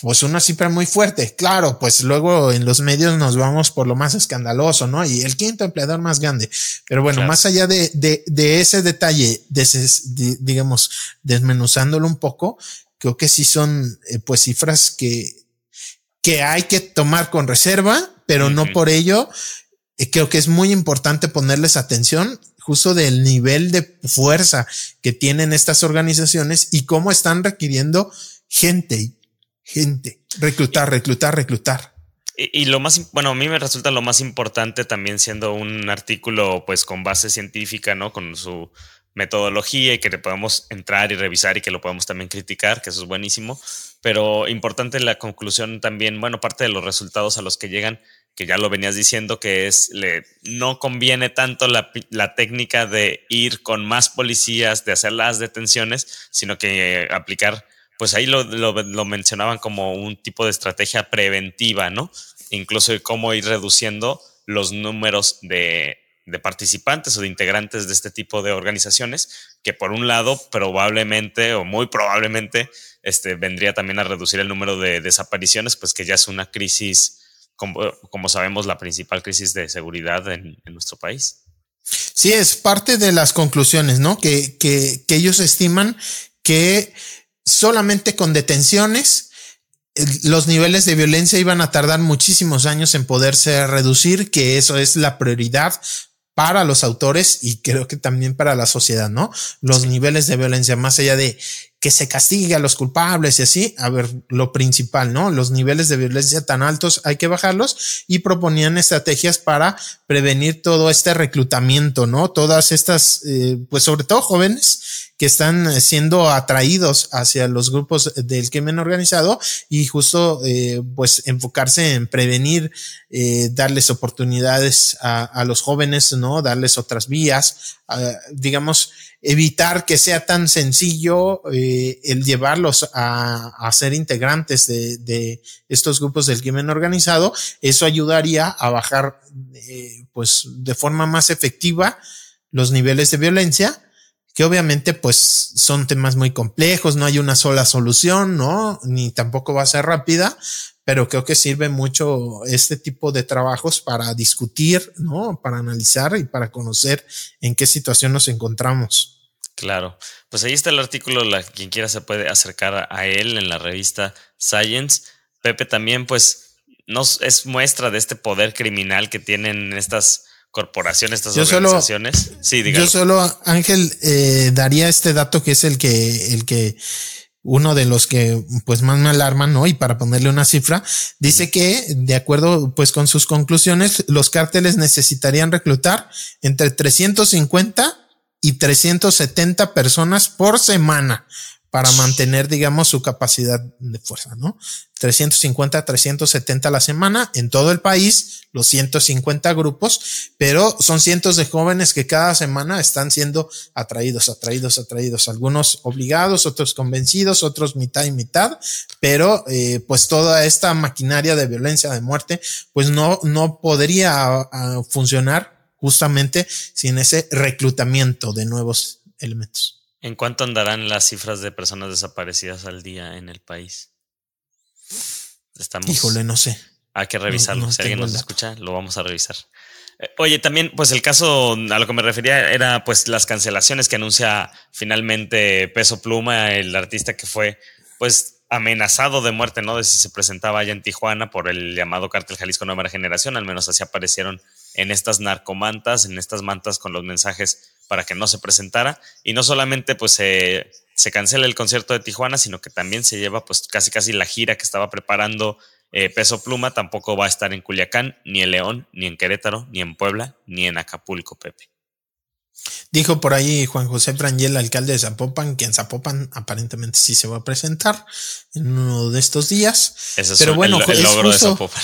pues una cifra muy fuerte. Claro, pues luego en los medios nos vamos por lo más escandaloso, ¿no? Y el quinto empleador más grande. Pero bueno, más allá de, de, de ese detalle, de digamos, desmenuzándolo un poco, creo que sí son eh, pues cifras que, que hay que tomar con reserva, pero no por ello. Eh, creo que es muy importante ponerles atención justo del nivel de fuerza que tienen estas organizaciones y cómo están requiriendo gente, gente, reclutar, reclutar, reclutar. Y, lo más, bueno, a mí me resulta lo más importante también siendo un artículo pues con base científica, ¿no? Con su metodología y que le podemos entrar y revisar y que lo podemos también criticar, que eso es buenísimo. Pero importante la conclusión también, bueno, parte de los resultados a los que llegan, que ya lo venías diciendo, que es, le, no conviene tanto la, la técnica de ir con más policías, de hacer las detenciones, sino que aplicar pues ahí lo, lo, mencionaban como un tipo de estrategia preventiva, ¿no? Incluso cómo ir reduciendo los números de, de, participantes o de integrantes de este tipo de organizaciones, que por un lado probablemente o muy probablemente este, vendría también a reducir el número de desapariciones, pues que ya es una crisis, como, como sabemos, la principal crisis de seguridad en, en, nuestro país. Sí, es parte de las conclusiones, ¿no? Que, que, que ellos estiman que solamente con detenciones los niveles de violencia iban a tardar muchísimos años en poderse reducir, que eso es la prioridad para los autores y creo que también para la sociedad, ¿no? Los niveles de violencia, más allá de que se castigue a los culpables y así, a ver, lo principal, ¿no? Los niveles de violencia tan altos hay que bajarlos y proponían estrategias para prevenir todo este reclutamiento, ¿no? Todas estas, eh, pues sobre todo jóvenes que están siendo atraídos hacia los grupos del crimen organizado y justo eh, pues enfocarse en prevenir, eh, darles oportunidades a, a, los jóvenes, ¿no? Darles otras vías, digamos, evitar que sea tan sencillo eh, el llevarlos a, a, ser integrantes de, de, estos grupos del crimen organizado. Eso ayudaría a bajar eh, pues de forma más efectiva los niveles de violencia que obviamente pues son temas muy complejos, no hay una sola solución, ¿no? Ni tampoco va a ser rápida, pero creo que sirve mucho este tipo de trabajos para discutir, ¿no? Para analizar y para conocer en qué situación nos encontramos. Claro, pues ahí está el artículo, la, quien quiera se puede acercar a él en la revista Science. Pepe también pues nos es muestra de este poder criminal que tienen estas corporaciones, estas organizaciones. sí, Yo solo, Ángel, eh, daría este dato que es el que, el que, uno de los que pues más me alarman, ¿no? Y para ponerle una cifra, dice que de acuerdo pues con sus conclusiones, los cárteles necesitarían reclutar entre 350 y 370 personas por semana para mantener, digamos, su capacidad de fuerza, ¿no? 350, 370 a la semana en todo el país, los 150 grupos, pero son cientos de jóvenes que cada semana están siendo atraídos, atraídos, atraídos, algunos obligados, otros convencidos, otros mitad y mitad, pero eh, pues toda esta maquinaria de violencia, de muerte, pues no, no podría ah, funcionar justamente sin ese reclutamiento de nuevos elementos. ¿En cuánto andarán las cifras de personas desaparecidas al día en el país? Estamos. Híjole, no sé. Hay que revisarlo. si alguien nos escucha, lo vamos a revisar. Eh, oye, también, pues el caso a lo que me refería era pues las cancelaciones que anuncia finalmente Peso Pluma, el artista que fue pues amenazado de muerte, ¿no? De si se presentaba allá en Tijuana por el llamado Cártel Jalisco Nueva Generación, al menos así aparecieron en estas narcomantas, en estas mantas con los mensajes para que no se presentara. Y no solamente pues se cancela el concierto de Tijuana, sino que también se lleva pues casi casi la gira que estaba preparando eh, Peso Pluma, tampoco va a estar en Culiacán, ni en León, ni en Querétaro, ni en Puebla, ni en Acapulco, Pepe. Dijo por ahí Juan José Prangel, alcalde de Zapopan, que en Zapopan aparentemente sí se va a presentar en uno de estos días. Ese es Pero bueno, el, logro de Zapopan.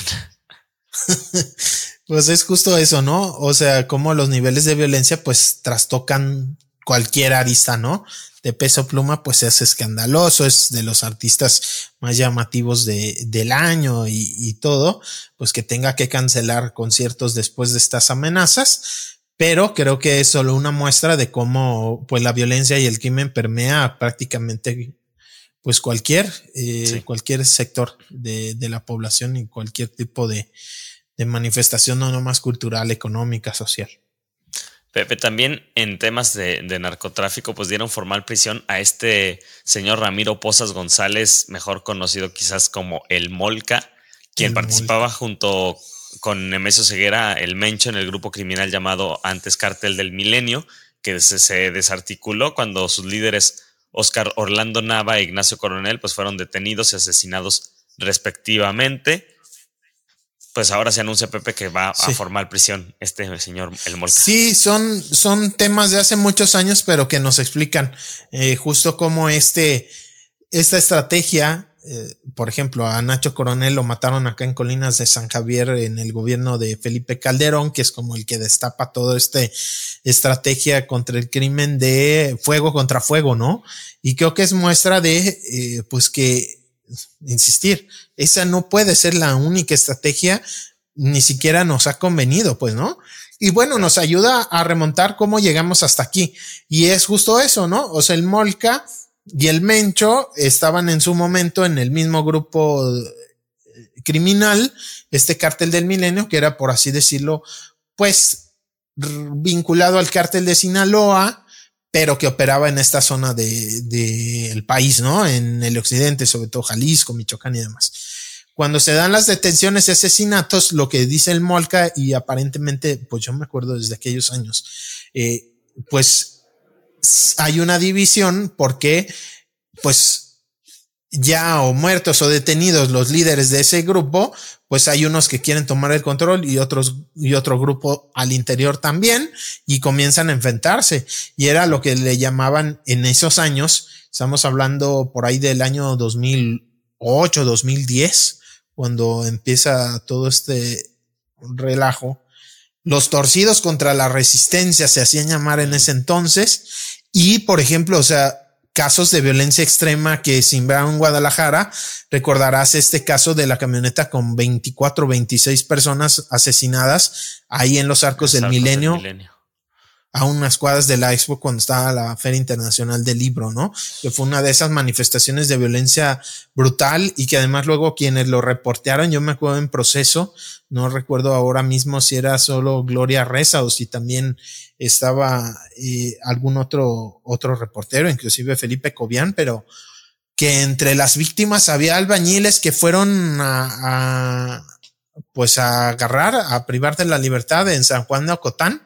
Pues es justo eso, ¿no? O sea, como los niveles de violencia pues trastocan cualquier arista, ¿no? De peso pluma pues es escandaloso, es de los artistas más llamativos de, del año y, y todo, pues que tenga que cancelar conciertos después de estas amenazas, pero creo que es solo una muestra de cómo pues la violencia y el crimen permea prácticamente pues cualquier, eh, cualquier sector de, de la población y cualquier tipo de, de manifestación no nomás cultural, económica, social. Pepe, también en temas de, narcotráfico, pues dieron formal prisión a este señor Ramiro Pozas González, mejor conocido quizás como el Molca, quien participaba junto con Nemesio Ceguera, el Mencho, en el grupo criminal llamado antes Cártel del Milenio, que se, se desarticuló cuando sus líderes Oscar Orlando Nava e Ignacio Coronel, pues fueron detenidos y asesinados respectivamente. Pues ahora se anuncia Pepe que va a formar prisión este señor El Molca. Sí, son, son temas de hace muchos años, pero que nos explican eh, justo cómo este, esta estrategia eh, por ejemplo, a Nacho Coronel lo mataron acá en Colinas de San Javier en el gobierno de Felipe Calderón, que es como el que destapa toda esta estrategia contra el crimen de fuego contra fuego, ¿no? Y creo que es muestra de, eh, pues que, insistir, esa no puede ser la única estrategia, ni siquiera nos ha convenido, pues, ¿no? Y bueno, nos ayuda a remontar cómo llegamos hasta aquí. Y es justo eso, ¿no? O sea, el Molca y el Mencho estaban en su momento en el mismo grupo eh, criminal, este cártel del milenio, que era, por así decirlo, pues vinculado al cártel de Sinaloa, pero que operaba en esta zona del de, país, ¿no? En el occidente, sobre todo Jalisco, Michoacán y demás. Cuando se dan las detenciones y asesinatos, lo que dice el Molca, y aparentemente, pues yo me acuerdo desde aquellos años, eh, pues hay una división porque, pues, ya o muertos o detenidos los líderes de ese grupo, pues hay unos que quieren tomar el control y otros y otro grupo al interior también y comienzan a enfrentarse. Y era lo que le llamaban en esos años, estamos hablando por ahí del año 2008, 2010, cuando empieza todo este relajo. Los torcidos contra la resistencia se hacían llamar en ese entonces y, por ejemplo, o sea, casos de violencia extrema que simbraron en Guadalajara, recordarás este caso de la camioneta con 24, 26 personas asesinadas ahí en los arcos, del, milenio, a unas cuadras de la expo cuando estaba la Feria Internacional del Libro, ¿no? Que fue una de esas manifestaciones de violencia brutal y que además luego quienes lo reportearon, yo me acuerdo en proceso, no recuerdo ahora mismo si era solo Gloria Reza o si también estaba eh, algún otro, otro reportero, inclusive Felipe Cobian, pero que entre las víctimas había albañiles que fueron a, a pues a agarrar, a privar de la libertad en San Juan de Ocotán.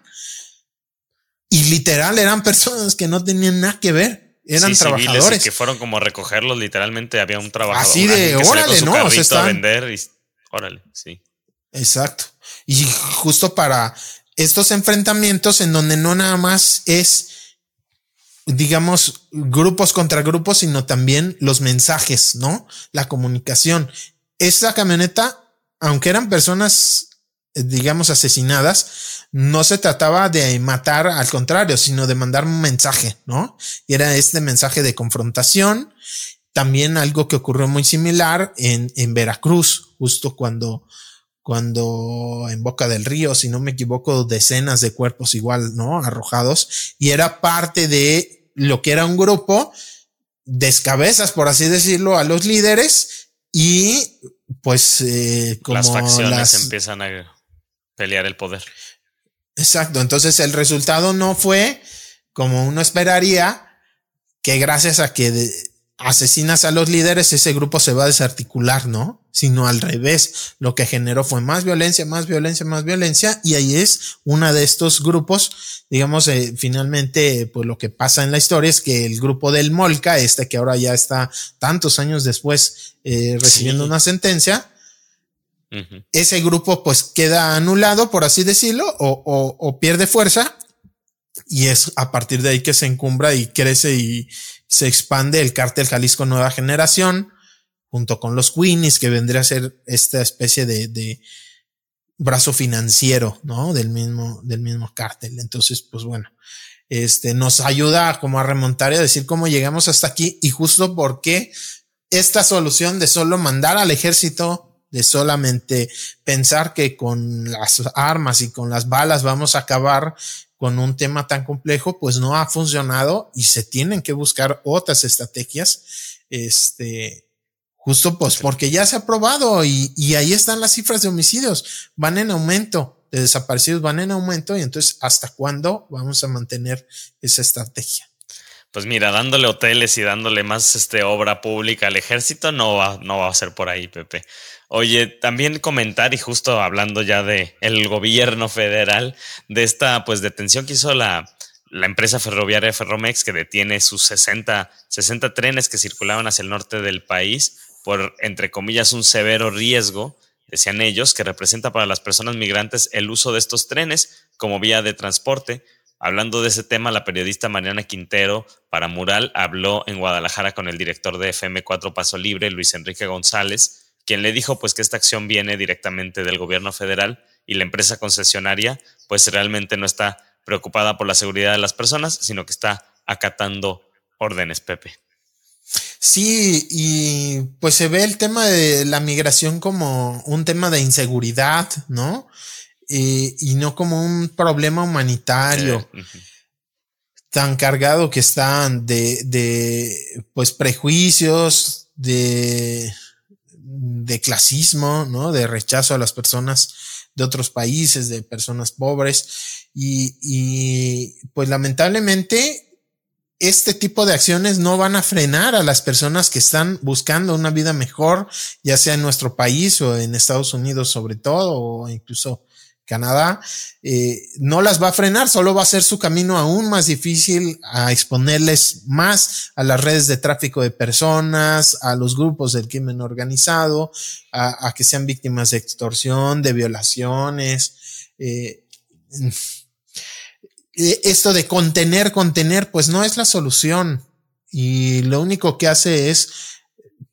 Y literal eran personas que no tenían nada que ver. Eran trabajadores. que fueron como a recogerlos, literalmente había un trabajador. Así de, órale, ¿no? O sea, a vender y, órale, sí. Exacto. Y justo para estos enfrentamientos en donde no nada más es, digamos, grupos contra grupos, sino también los mensajes, ¿no? La comunicación. Esa camioneta, aunque eran personas, digamos, asesinadas, no se trataba de matar al contrario, sino de mandar un mensaje, ¿no? Y era este mensaje de confrontación. También algo que ocurrió muy similar en, en Veracruz, justo cuando cuando en Boca del Río, si no me equivoco, decenas de cuerpos igual, ¿no? Arrojados. Y era parte de lo que era un grupo, descabezas, por así decirlo, a los líderes y pues eh, como las facciones empiezan a pelear el poder. Exacto. Entonces el resultado no fue como uno esperaría, que gracias a que asesinas a los líderes, ese grupo se va a desarticular, ¿no? Sino al revés, lo que generó fue más violencia, más violencia, más violencia, y ahí es una de estos grupos, digamos, eh, finalmente, pues lo que pasa en la historia es que el grupo del Molca, este que ahora ya está tantos años después eh, recibiendo una sentencia, ese grupo pues queda anulado, por así decirlo, o, o, o pierde fuerza, y es a partir de ahí que se encumbra y crece y, se expande el cártel Jalisco Nueva Generación, junto con los Queenies, que vendría a ser esta especie de, brazo financiero, ¿no? Del mismo, del mismo cártel. Entonces, pues bueno, este nos ayuda como a remontar y a decir cómo llegamos hasta aquí y justo porque esta solución de solo mandar al ejército, de solamente pensar que con las armas y con las balas vamos a acabar con un tema tan complejo, pues no ha funcionado y se tienen que buscar otras estrategias. Este, justo pues porque ya se ha probado y, y ahí están las cifras de homicidios, van en aumento, de desaparecidos van en aumento y entonces hasta cuándo vamos a mantener esa estrategia. Pues mira, dándole hoteles y dándole más este, obra pública al ejército, no va, no va a ser por ahí, Pepe. Oye, también comentar, y justo hablando ya de el gobierno federal, de esta pues detención que hizo la, la empresa ferroviaria Ferromex que detiene sus 60, 60 trenes que circulaban hacia el norte del país por, entre comillas, un severo riesgo, decían ellos, que representa para las personas migrantes el uso de estos trenes como vía de transporte. Hablando de ese tema, la periodista Mariana Quintero para Mural habló en Guadalajara con el director de FM4 Paso Libre, Luis Enrique González, quien le dijo pues que esta acción viene directamente del gobierno federal y la empresa concesionaria pues realmente no está preocupada por la seguridad de las personas, sino que está acatando órdenes, Pepe. Sí, y pues se ve el tema de la migración como un tema de inseguridad, ¿no? Y no como un problema humanitario. Tan cargado que están de, de pues prejuicios, de, de clasismo, ¿no? De rechazo a las personas de otros países, de personas pobres. Y, y pues lamentablemente este tipo de acciones no van a frenar a las personas que están buscando una vida mejor, ya sea en nuestro país o en Estados Unidos sobre todo, o incluso Canadá, eh, no las va a frenar, solo va a hacer su camino aún más difícil a exponerles más a las redes de tráfico de personas, a los grupos del crimen organizado, a, que sean víctimas de extorsión, de violaciones. Eh, eh, esto de contener, contener, pues no es la solución. Y lo único que hace es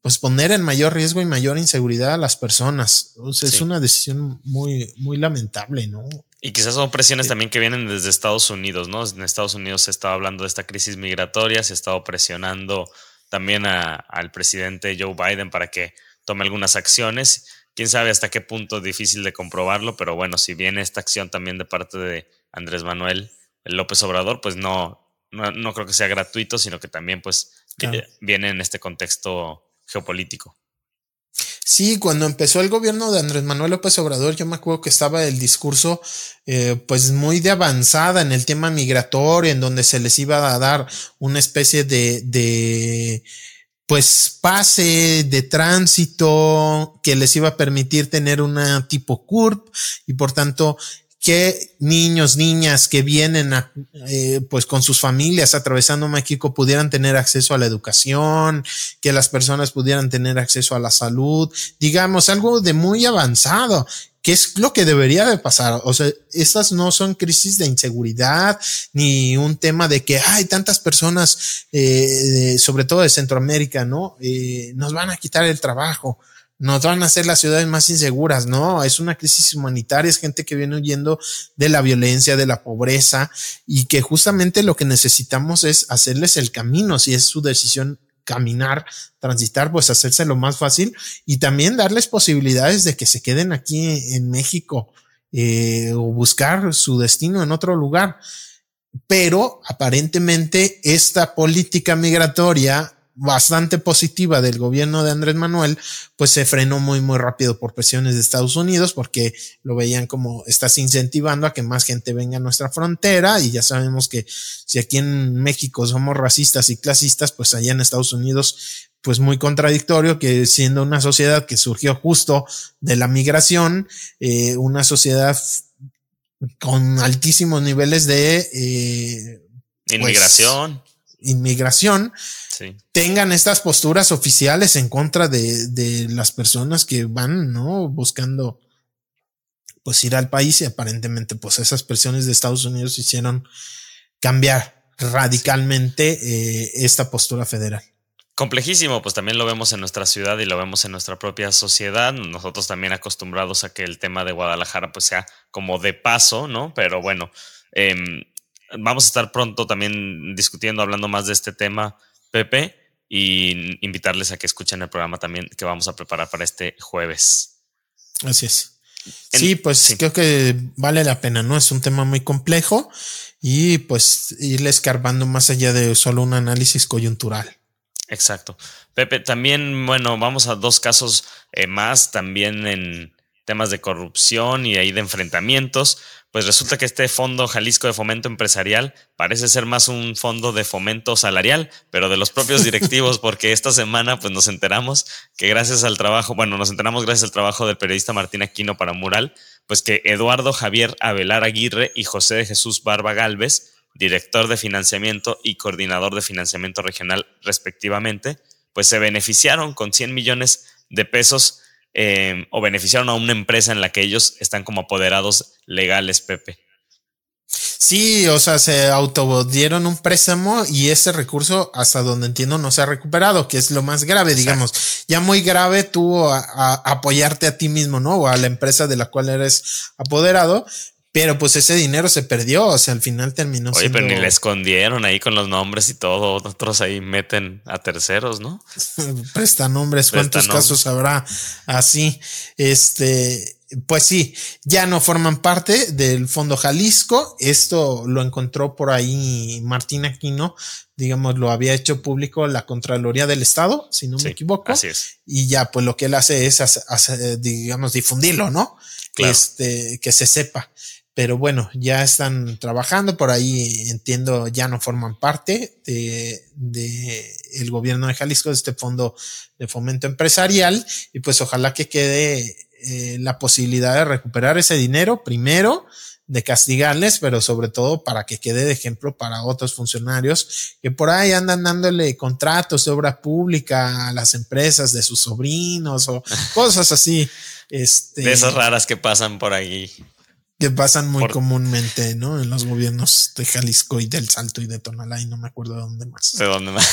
pues poner en mayor riesgo y mayor inseguridad a las personas. Es una decisión muy, muy lamentable, ¿no? Y quizás son presiones también que vienen desde Estados Unidos, ¿no? En Estados Unidos se estaba hablando de esta crisis migratoria, se ha estado presionando también al presidente Joe Biden para que tome algunas acciones. Quién sabe hasta qué punto difícil de comprobarlo, pero bueno, si viene esta acción también de parte de Andrés Manuel López Obrador, pues no, no, creo que sea gratuito, sino que también pues viene en este contexto geopolítico. Sí, cuando empezó el gobierno de Andrés Manuel López Obrador, yo me acuerdo que estaba el discurso eh, pues muy de avanzada en el tema migratorio, en donde se les iba a dar una especie de, de pues pase de tránsito que les iba a permitir tener una tipo CURP y por tanto que niños, niñas que vienen eh, pues con sus familias atravesando México pudieran tener acceso a la educación, que las personas pudieran tener acceso a la salud, digamos, algo de muy avanzado, que es lo que debería de pasar. O sea, estas no son crisis de inseguridad ni un tema de que hay tantas personas, eh, sobre todo de Centroamérica, ¿no? Eh, nos van a quitar el trabajo nos van a hacer las ciudades más inseguras, no, es una crisis humanitaria, es gente que viene huyendo de la violencia, de la pobreza y que justamente lo que necesitamos es hacerles el camino, si es su decisión caminar, transitar, pues hacerse lo más fácil y también darles posibilidades de que se queden aquí en México eh, o buscar su destino en otro lugar. Pero aparentemente esta política migratoria bastante positiva del gobierno de Andrés Manuel, pues se frenó muy, muy rápido por presiones de Estados Unidos porque lo veían como estás incentivando a que más gente venga a nuestra frontera y ya sabemos que si aquí en México somos racistas y clasistas, pues allá en Estados Unidos, pues muy contradictorio que siendo una sociedad que surgió justo de la migración, eh, una sociedad con altísimos niveles de... Eh, pues, Inmigración tengan estas posturas oficiales en contra de, las personas que van, ¿no? Buscando pues ir al país y aparentemente pues esas presiones de Estados Unidos hicieron cambiar radicalmente eh, esta postura federal. Complejísimo, pues también lo vemos en nuestra ciudad y lo vemos en nuestra propia sociedad. Nosotros también acostumbrados a que el tema de Guadalajara pues sea como de paso, ¿no? Pero bueno, eh, vamos a estar pronto también discutiendo, hablando más de este tema, Pepe, y invitarles a que escuchen el programa también que vamos a preparar para este jueves. Así es. sí, pues creo que vale la pena, ¿no? Es un tema muy complejo y pues irle escarbando más allá de solo un análisis coyuntural. Exacto. Pepe, también, bueno, vamos a dos casos eh, más, también en temas de corrupción y ahí de enfrentamientos pues resulta que este Fondo Jalisco de Fomento Empresarial parece ser más un fondo de fomento salarial, pero de los propios directivos, porque esta semana pues nos enteramos que gracias al trabajo, bueno, nos enteramos gracias al trabajo del periodista Martín Aquino para Mural, pues que Eduardo Javier Avelar Aguirre y José de Jesús Barba Galvez director de financiamiento y coordinador de financiamiento regional respectivamente, pues se beneficiaron con 100 millones de pesos eh, o beneficiaron a una empresa en la que ellos están como apoderados legales, Pepe. Sí, o sea, se autodieron un préstamo y ese recurso, hasta donde entiendo, no se ha recuperado, que es lo más grave, digamos. Ya muy grave tú apoyarte a ti mismo, ¿no? O a la empresa de la cual eres apoderado, pero pues ese dinero se perdió, o sea, al final terminó Oye, pero ni le escondieron ahí con los nombres y todo. Otros ahí meten a terceros, ¿no? Presta nombres, ¿cuántos casos habrá así? Este, pues sí, ya no forman parte del Fondo Jalisco. Esto lo encontró por ahí Martín Aquino, digamos, lo había hecho público la Contraloría del Estado, si no me equivoco. Así es. Y ya, pues lo que él hace es, digamos, difundirlo, ¿no? Este, que se sepa pero bueno, ya están trabajando por ahí, entiendo, ya no forman parte de, de, el gobierno de Jalisco, de este fondo de fomento empresarial, y pues ojalá que quede eh, la posibilidad de recuperar ese dinero primero, de castigarles, pero sobre todo para que quede de ejemplo para otros funcionarios que por ahí andan dándole contratos de obra pública a las empresas de sus sobrinos o cosas así. Este, de esas raras que pasan por ahí que pasan muy comúnmente, ¿no? En los gobiernos de Jalisco y del Salto y de Tonalá y no me acuerdo de dónde más. De dónde más.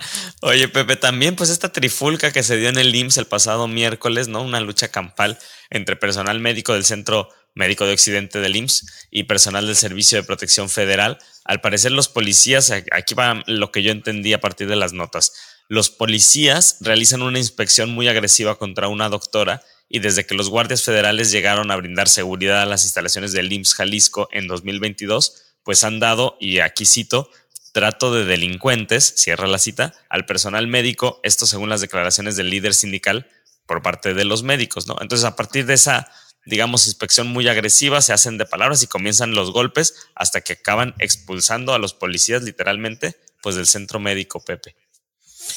Oye, Pepe, también pues esta trifulca que se dio en el IMSS el pasado miércoles, ¿no? Una lucha campal entre personal médico del Centro Médico de Occidente del IMSS y personal del Servicio de Protección Federal. Al parecer los policías, aquí va lo que yo entendí a partir de las notas, los policías realizan una inspección muy agresiva contra una doctora y desde que los guardias federales llegaron a brindar seguridad a las instalaciones del IMSS Jalisco en 2022, pues han dado, y aquí cito, trato de delincuentes, cierra la cita, al personal médico, esto según las declaraciones del líder sindical por parte de los médicos, ¿no? Entonces, a partir de esa, digamos, inspección muy agresiva, se hacen de palabras y comienzan los golpes hasta que acaban expulsando a los policías literalmente, pues del centro médico, Pepe.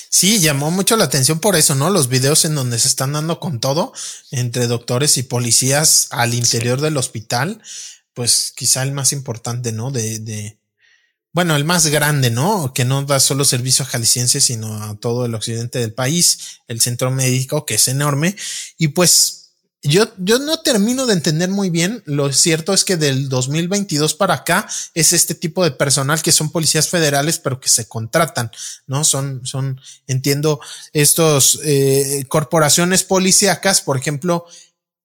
Sí, llamó mucho la atención por eso, ¿no? Los videos en donde se están dando con todo entre doctores y policías al interior del hospital, pues quizá el más importante, ¿no? De, de, bueno, el más grande, ¿no? Que no da solo servicio a jaliscienses, sino a todo el occidente del país, el centro médico, que es enorme. Y pues yo, yo no termino de entender muy bien. Lo cierto es que del 2022 para acá es este tipo de personal que son policías federales, pero que se contratan, ¿no? Son, son, entiendo, estos eh, corporaciones policíacas, por ejemplo,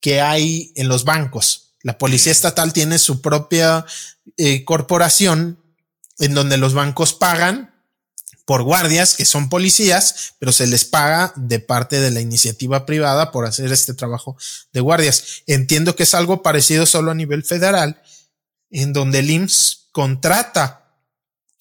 que hay en los bancos. La policía estatal tiene su propia eh, corporación en donde los bancos pagan por guardias que son policías, pero se les paga de parte de la iniciativa privada por hacer este trabajo de guardias. Entiendo que es algo parecido solo a nivel federal, en donde el IMSS contrata,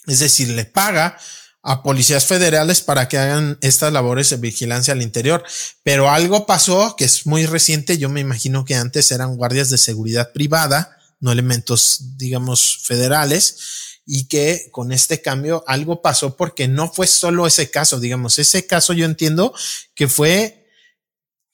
es decir, le paga a policías federales para que hagan estas labores de vigilancia al interior. Pero algo pasó que es muy reciente. Yo me imagino que antes eran guardias de seguridad privada, no elementos, digamos, federales y que con este cambio algo pasó porque no fue solo ese caso, digamos, ese caso yo entiendo que fue,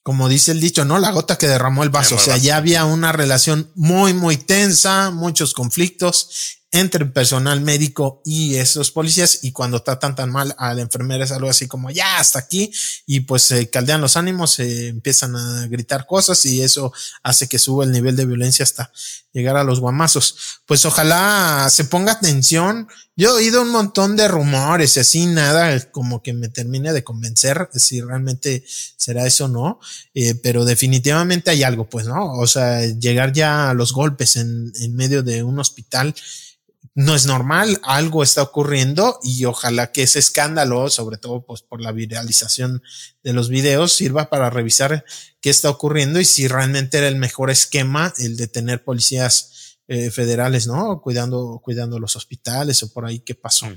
como dice el dicho, ¿no? La gota que derramó el vaso, o sea, ya había una relación muy, muy tensa, muchos conflictos entre el personal médico y esos policías y cuando tratan tan mal a la enfermera es algo así como ya hasta aquí y pues se caldean los ánimos, se empiezan a gritar cosas y eso hace que suba el nivel de violencia hasta llegar a los guamazos. Pues ojalá se ponga atención. Yo he oído un montón de rumores y así nada como que me termine de convencer si realmente será eso o no, eh, pero definitivamente hay algo pues, ¿no? O sea, llegar ya a los golpes en, en medio de un hospital no es normal, algo está ocurriendo y ojalá que ese escándalo, sobre todo pues por la viralización de los videos, sirva para revisar qué está ocurriendo y si realmente era el mejor esquema el de tener policías eh, federales, ¿no? Cuidando, cuidando los hospitales o por ahí qué pasó.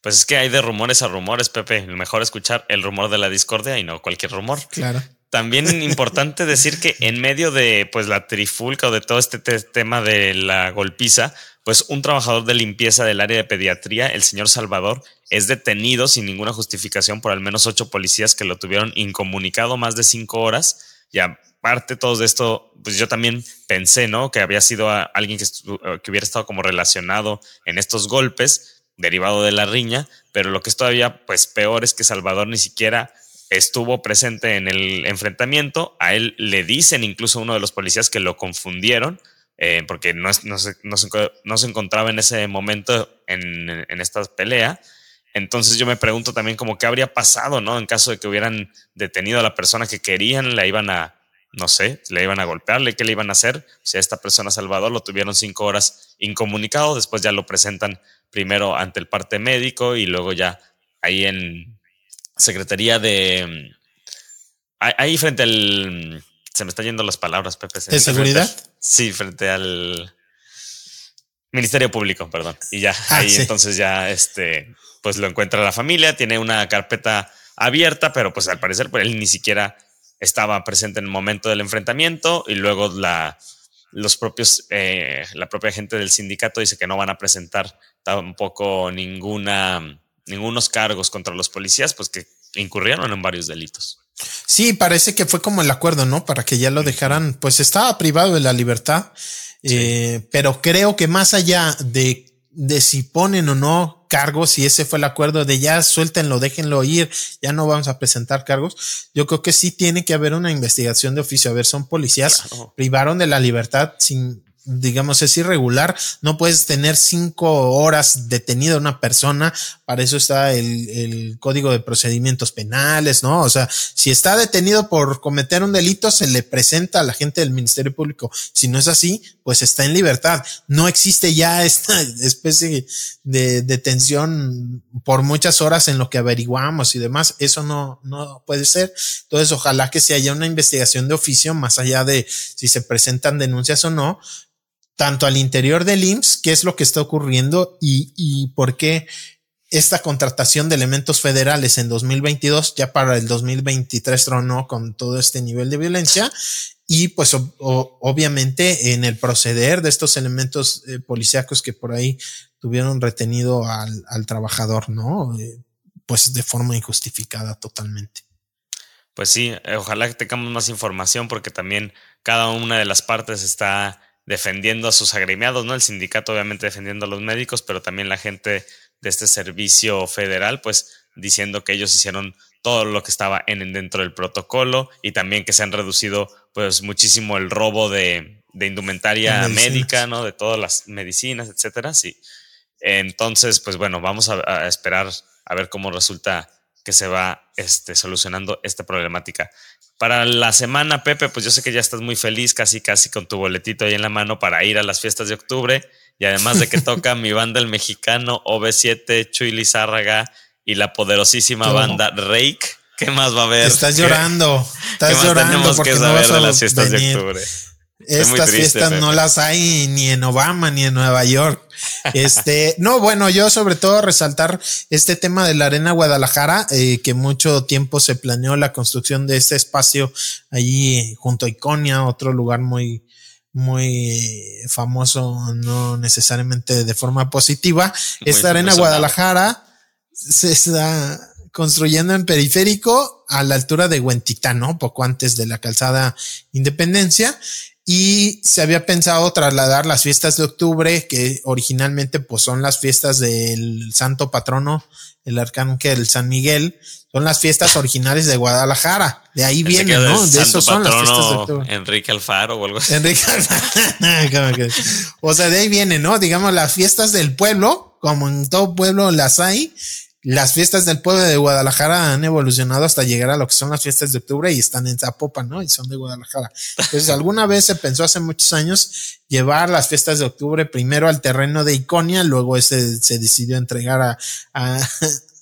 Pues es que hay de rumores a rumores, Pepe. Mejor escuchar el rumor de la discordia y no cualquier rumor. Claro. También importante decir que en medio de pues la trifulca o de todo este tema de la golpiza, pues un trabajador de limpieza del área de pediatría, el señor Salvador, es detenido sin ninguna justificación por al menos ocho policías que lo tuvieron incomunicado más de cinco horas. Ya parte todo de esto, pues yo también pensé, ¿no? Que había sido alguien que, que hubiera estado como relacionado en estos golpes, derivado de la riña, pero lo que es todavía pues peor es que Salvador ni siquiera estuvo presente en el enfrentamiento. A él le dicen incluso uno de los policías que lo confundieron eh, porque no, no, se, no, se, encontraba en ese momento en, en, esta pelea. Entonces yo me pregunto también como qué habría pasado, ¿no? En caso de que hubieran detenido a la persona que querían, la iban a, no sé, le iban a golpearle, ¿qué le iban a hacer? Si a esta persona Salvador lo tuvieron cinco horas incomunicado, después ya lo presentan primero ante el parte médico y luego ya ahí en Secretaría de... Ahí frente al... Se me están yendo las palabras, Pepe. ¿De seguridad? sí, frente al Ministerio Público, perdón. Y ya, ah, ahí entonces ya, este, pues lo encuentra la familia, tiene una carpeta abierta, pero pues al parecer pues, él ni siquiera estaba presente en el momento del enfrentamiento y luego la, los propios, eh, la propia gente del sindicato dice que no van a presentar tampoco ninguna, ningunos cargos contra los policías, pues que incurrieron en varios delitos. Sí, parece que fue como el acuerdo, ¿no? Para que ya lo dejaran, pues estaba privado de la libertad, eh, pero creo que más allá de, de si ponen o no cargos, si ese fue el acuerdo de ya suéltenlo, déjenlo ir, ya no vamos a presentar cargos, yo creo que sí tiene que haber una investigación de oficio. A ver, son policías, privaron de la libertad sin, digamos, es irregular. No puedes tener cinco horas detenida una persona. Para eso está el, el, código de procedimientos penales, ¿no? O sea, si está detenido por cometer un delito, se le presenta a la gente del Ministerio Público. Si no es así, pues está en libertad. No existe ya esta especie de detención por muchas horas en lo que averiguamos y demás. Eso no, no puede ser. Entonces, ojalá que se haya una investigación de oficio más allá de si se presentan denuncias o no tanto al interior del IMSS, qué es lo que está ocurriendo y, y por qué esta contratación de elementos federales en 2022 ya para el 2023 tronó con todo este nivel de violencia y pues obviamente en el proceder de estos elementos eh, policíacos que por ahí tuvieron retenido al, al trabajador, ¿no? Eh, pues de forma injustificada totalmente. Pues sí, eh, ojalá que tengamos más información porque también cada una de las partes está defendiendo a sus agremiados, ¿no? El sindicato obviamente defendiendo a los médicos, pero también la gente de este servicio federal, pues diciendo que ellos hicieron todo lo que estaba en dentro del protocolo y también que se han reducido pues muchísimo el robo de, indumentaria médica, ¿no? De todas las medicinas, etcétera, sí. Entonces, pues bueno, vamos a, a esperar a ver cómo resulta que se va este, solucionando esta problemática. Para la semana, Pepe, pues yo sé que ya estás muy feliz, casi casi con tu boletito ahí en la mano para ir a las fiestas de octubre. Y además de que toca mi banda el mexicano, OV7, Chuy Lizárraga y la poderosísima banda Rake. ¿Qué más va a haber? Estás llorando. Estás llorando porque no vas a las fiestas de octubre. Estas fiestas no las hay ni en Obama ni en Nueva York. Este, no, bueno, yo sobre todo resaltar este tema de la Arena Guadalajara, eh, que mucho tiempo se planeó la construcción de este espacio allí junto a Iconia, otro lugar muy, muy famoso, no necesariamente de forma positiva. Esta Arena Guadalajara se está construyendo en periférico a la altura de Huentitán, ¿no? Poco antes de la calzada Independencia y se había pensado trasladar las fiestas de octubre, que originalmente pues son las fiestas del santo patrono, el arcángel San Miguel, son las fiestas originales de Guadalajara. De ahí vienen, ¿no? De eso son las fiestas de octubre. Enrique Alfaro o algo así. Enrique Alfaro. o sea, de ahí vienen, ¿no? Digamos, las fiestas del pueblo, como en todo pueblo las hay, las fiestas del pueblo de Guadalajara han evolucionado hasta llegar a lo que son las fiestas de octubre y están en Zapopan, ¿no? Y son de Guadalajara. Entonces, alguna vez se pensó hace muchos años llevar las fiestas de octubre primero al terreno de Iconia, luego ese se decidió entregar a, a,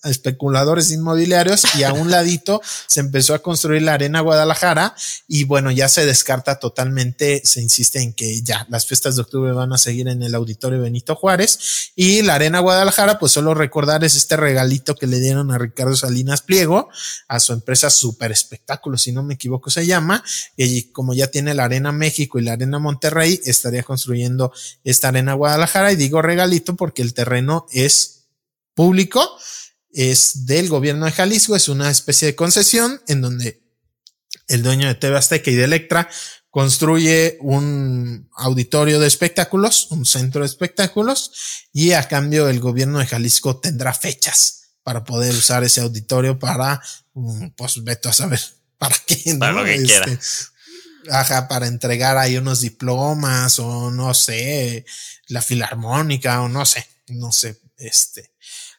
especuladores inmobiliarios y a un ladito se empezó a construir la Arena Guadalajara y bueno, ya se descarta totalmente, se insiste en que ya las fiestas de octubre van a seguir en el auditorio Benito Juárez y la Arena Guadalajara, pues solo recordar es este regalito que le dieron a Ricardo Salinas Pliego, a su empresa Super Espectáculo, si no me equivoco se llama, y como ya tiene la Arena México y la Arena Monterrey, estaría construyendo esta Arena Guadalajara. Y digo regalito porque el terreno es público es del gobierno de Jalisco, es una especie de concesión en donde el dueño de TV Azteca y de Electra, construye un auditorio de espectáculos, un centro de espectáculos, y a cambio el gobierno de Jalisco tendrá fechas para poder usar ese auditorio para, mm, pues veto a saber para qué, Para lo que quiera. Este, Ajá, para entregar ahí unos diplomas o no sé, la filarmónica o no sé, no sé, este.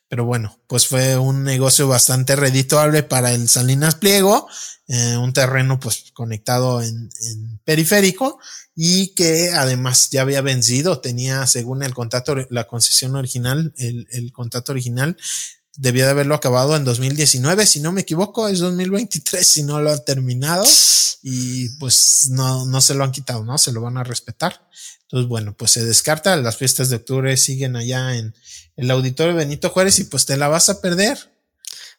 Pero bueno, pues fue un negocio bastante redituable para el Salinas Pliego, eh, un terreno pues conectado en, en, periférico y que además ya había vencido, tenía según el contrato, la concesión original, el, el contrato original debía de haberlo acabado en 2019, si no me equivoco, es 2023, si no lo ha terminado y pues no, no se lo han quitado, ¿no? Se lo van a respetar. Entonces, bueno, pues se descarta, las fiestas de octubre siguen allá en el auditorio Benito Juárez y pues te la vas a perder.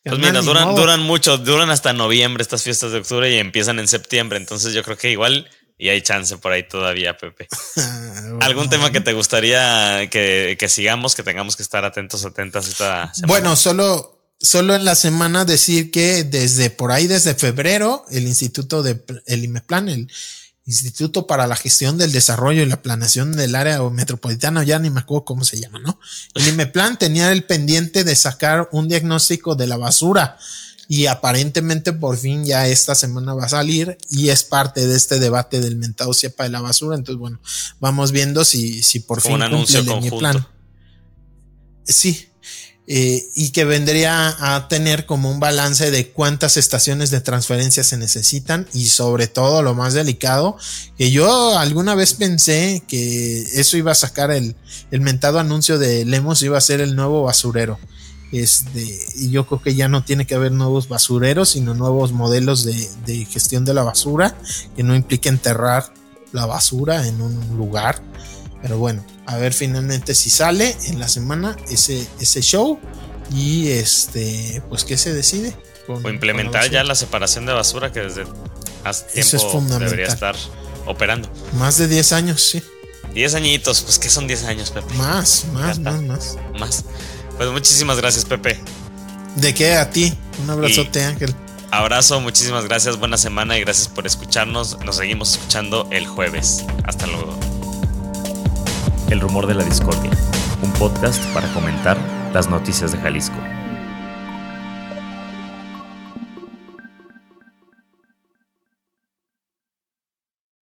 Pues mira, duran, duran mucho, duran hasta noviembre estas fiestas de octubre y empiezan en septiembre, entonces yo creo que igual y hay chance por ahí todavía, Pepe. bueno, ¿Algún tema que te gustaría que, que, sigamos, que tengamos que estar atentos, atentas esta semana? Bueno, solo, solo en la semana decir que desde por ahí, desde febrero, el Instituto de, el IMEPLAN, el Instituto para la Gestión del Desarrollo y la Planeación del Área Metropolitana, ya ni me acuerdo cómo se llama, ¿no? El IMEPLAN tenía el pendiente de sacar un diagnóstico de la basura y aparentemente por fin ya esta semana va a salir y es parte de este debate del mentado cepa de la basura. Entonces, bueno, vamos viendo si, si por Como fin un anuncio cumple plan. Sí. Eh, y que vendría a tener como un balance de cuántas estaciones de transferencia se necesitan y sobre todo lo más delicado, que yo alguna vez pensé que eso iba a sacar el, el mentado anuncio de Lemos, iba a ser el nuevo basurero. Este, y yo creo que ya no tiene que haber nuevos basureros, sino nuevos modelos de, de, gestión de la basura que no implique enterrar la basura en un lugar. Pero bueno, a ver finalmente si sale en la semana ese, ese show y este, pues qué se decide. Con, o implementar ya la separación de basura que desde hace tiempo debería estar operando. Más de 10 años, sí. 10 añitos, pues que son 10 años, Pepe. Más, más, más, más. Más. Pues muchísimas gracias, Pepe. ¿De qué? A ti. Un abrazote, y Ángel. Abrazo, muchísimas gracias, buena semana y gracias por escucharnos. Nos seguimos escuchando el jueves. Hasta luego. El rumor de la discordia, un podcast para comentar las noticias de Jalisco.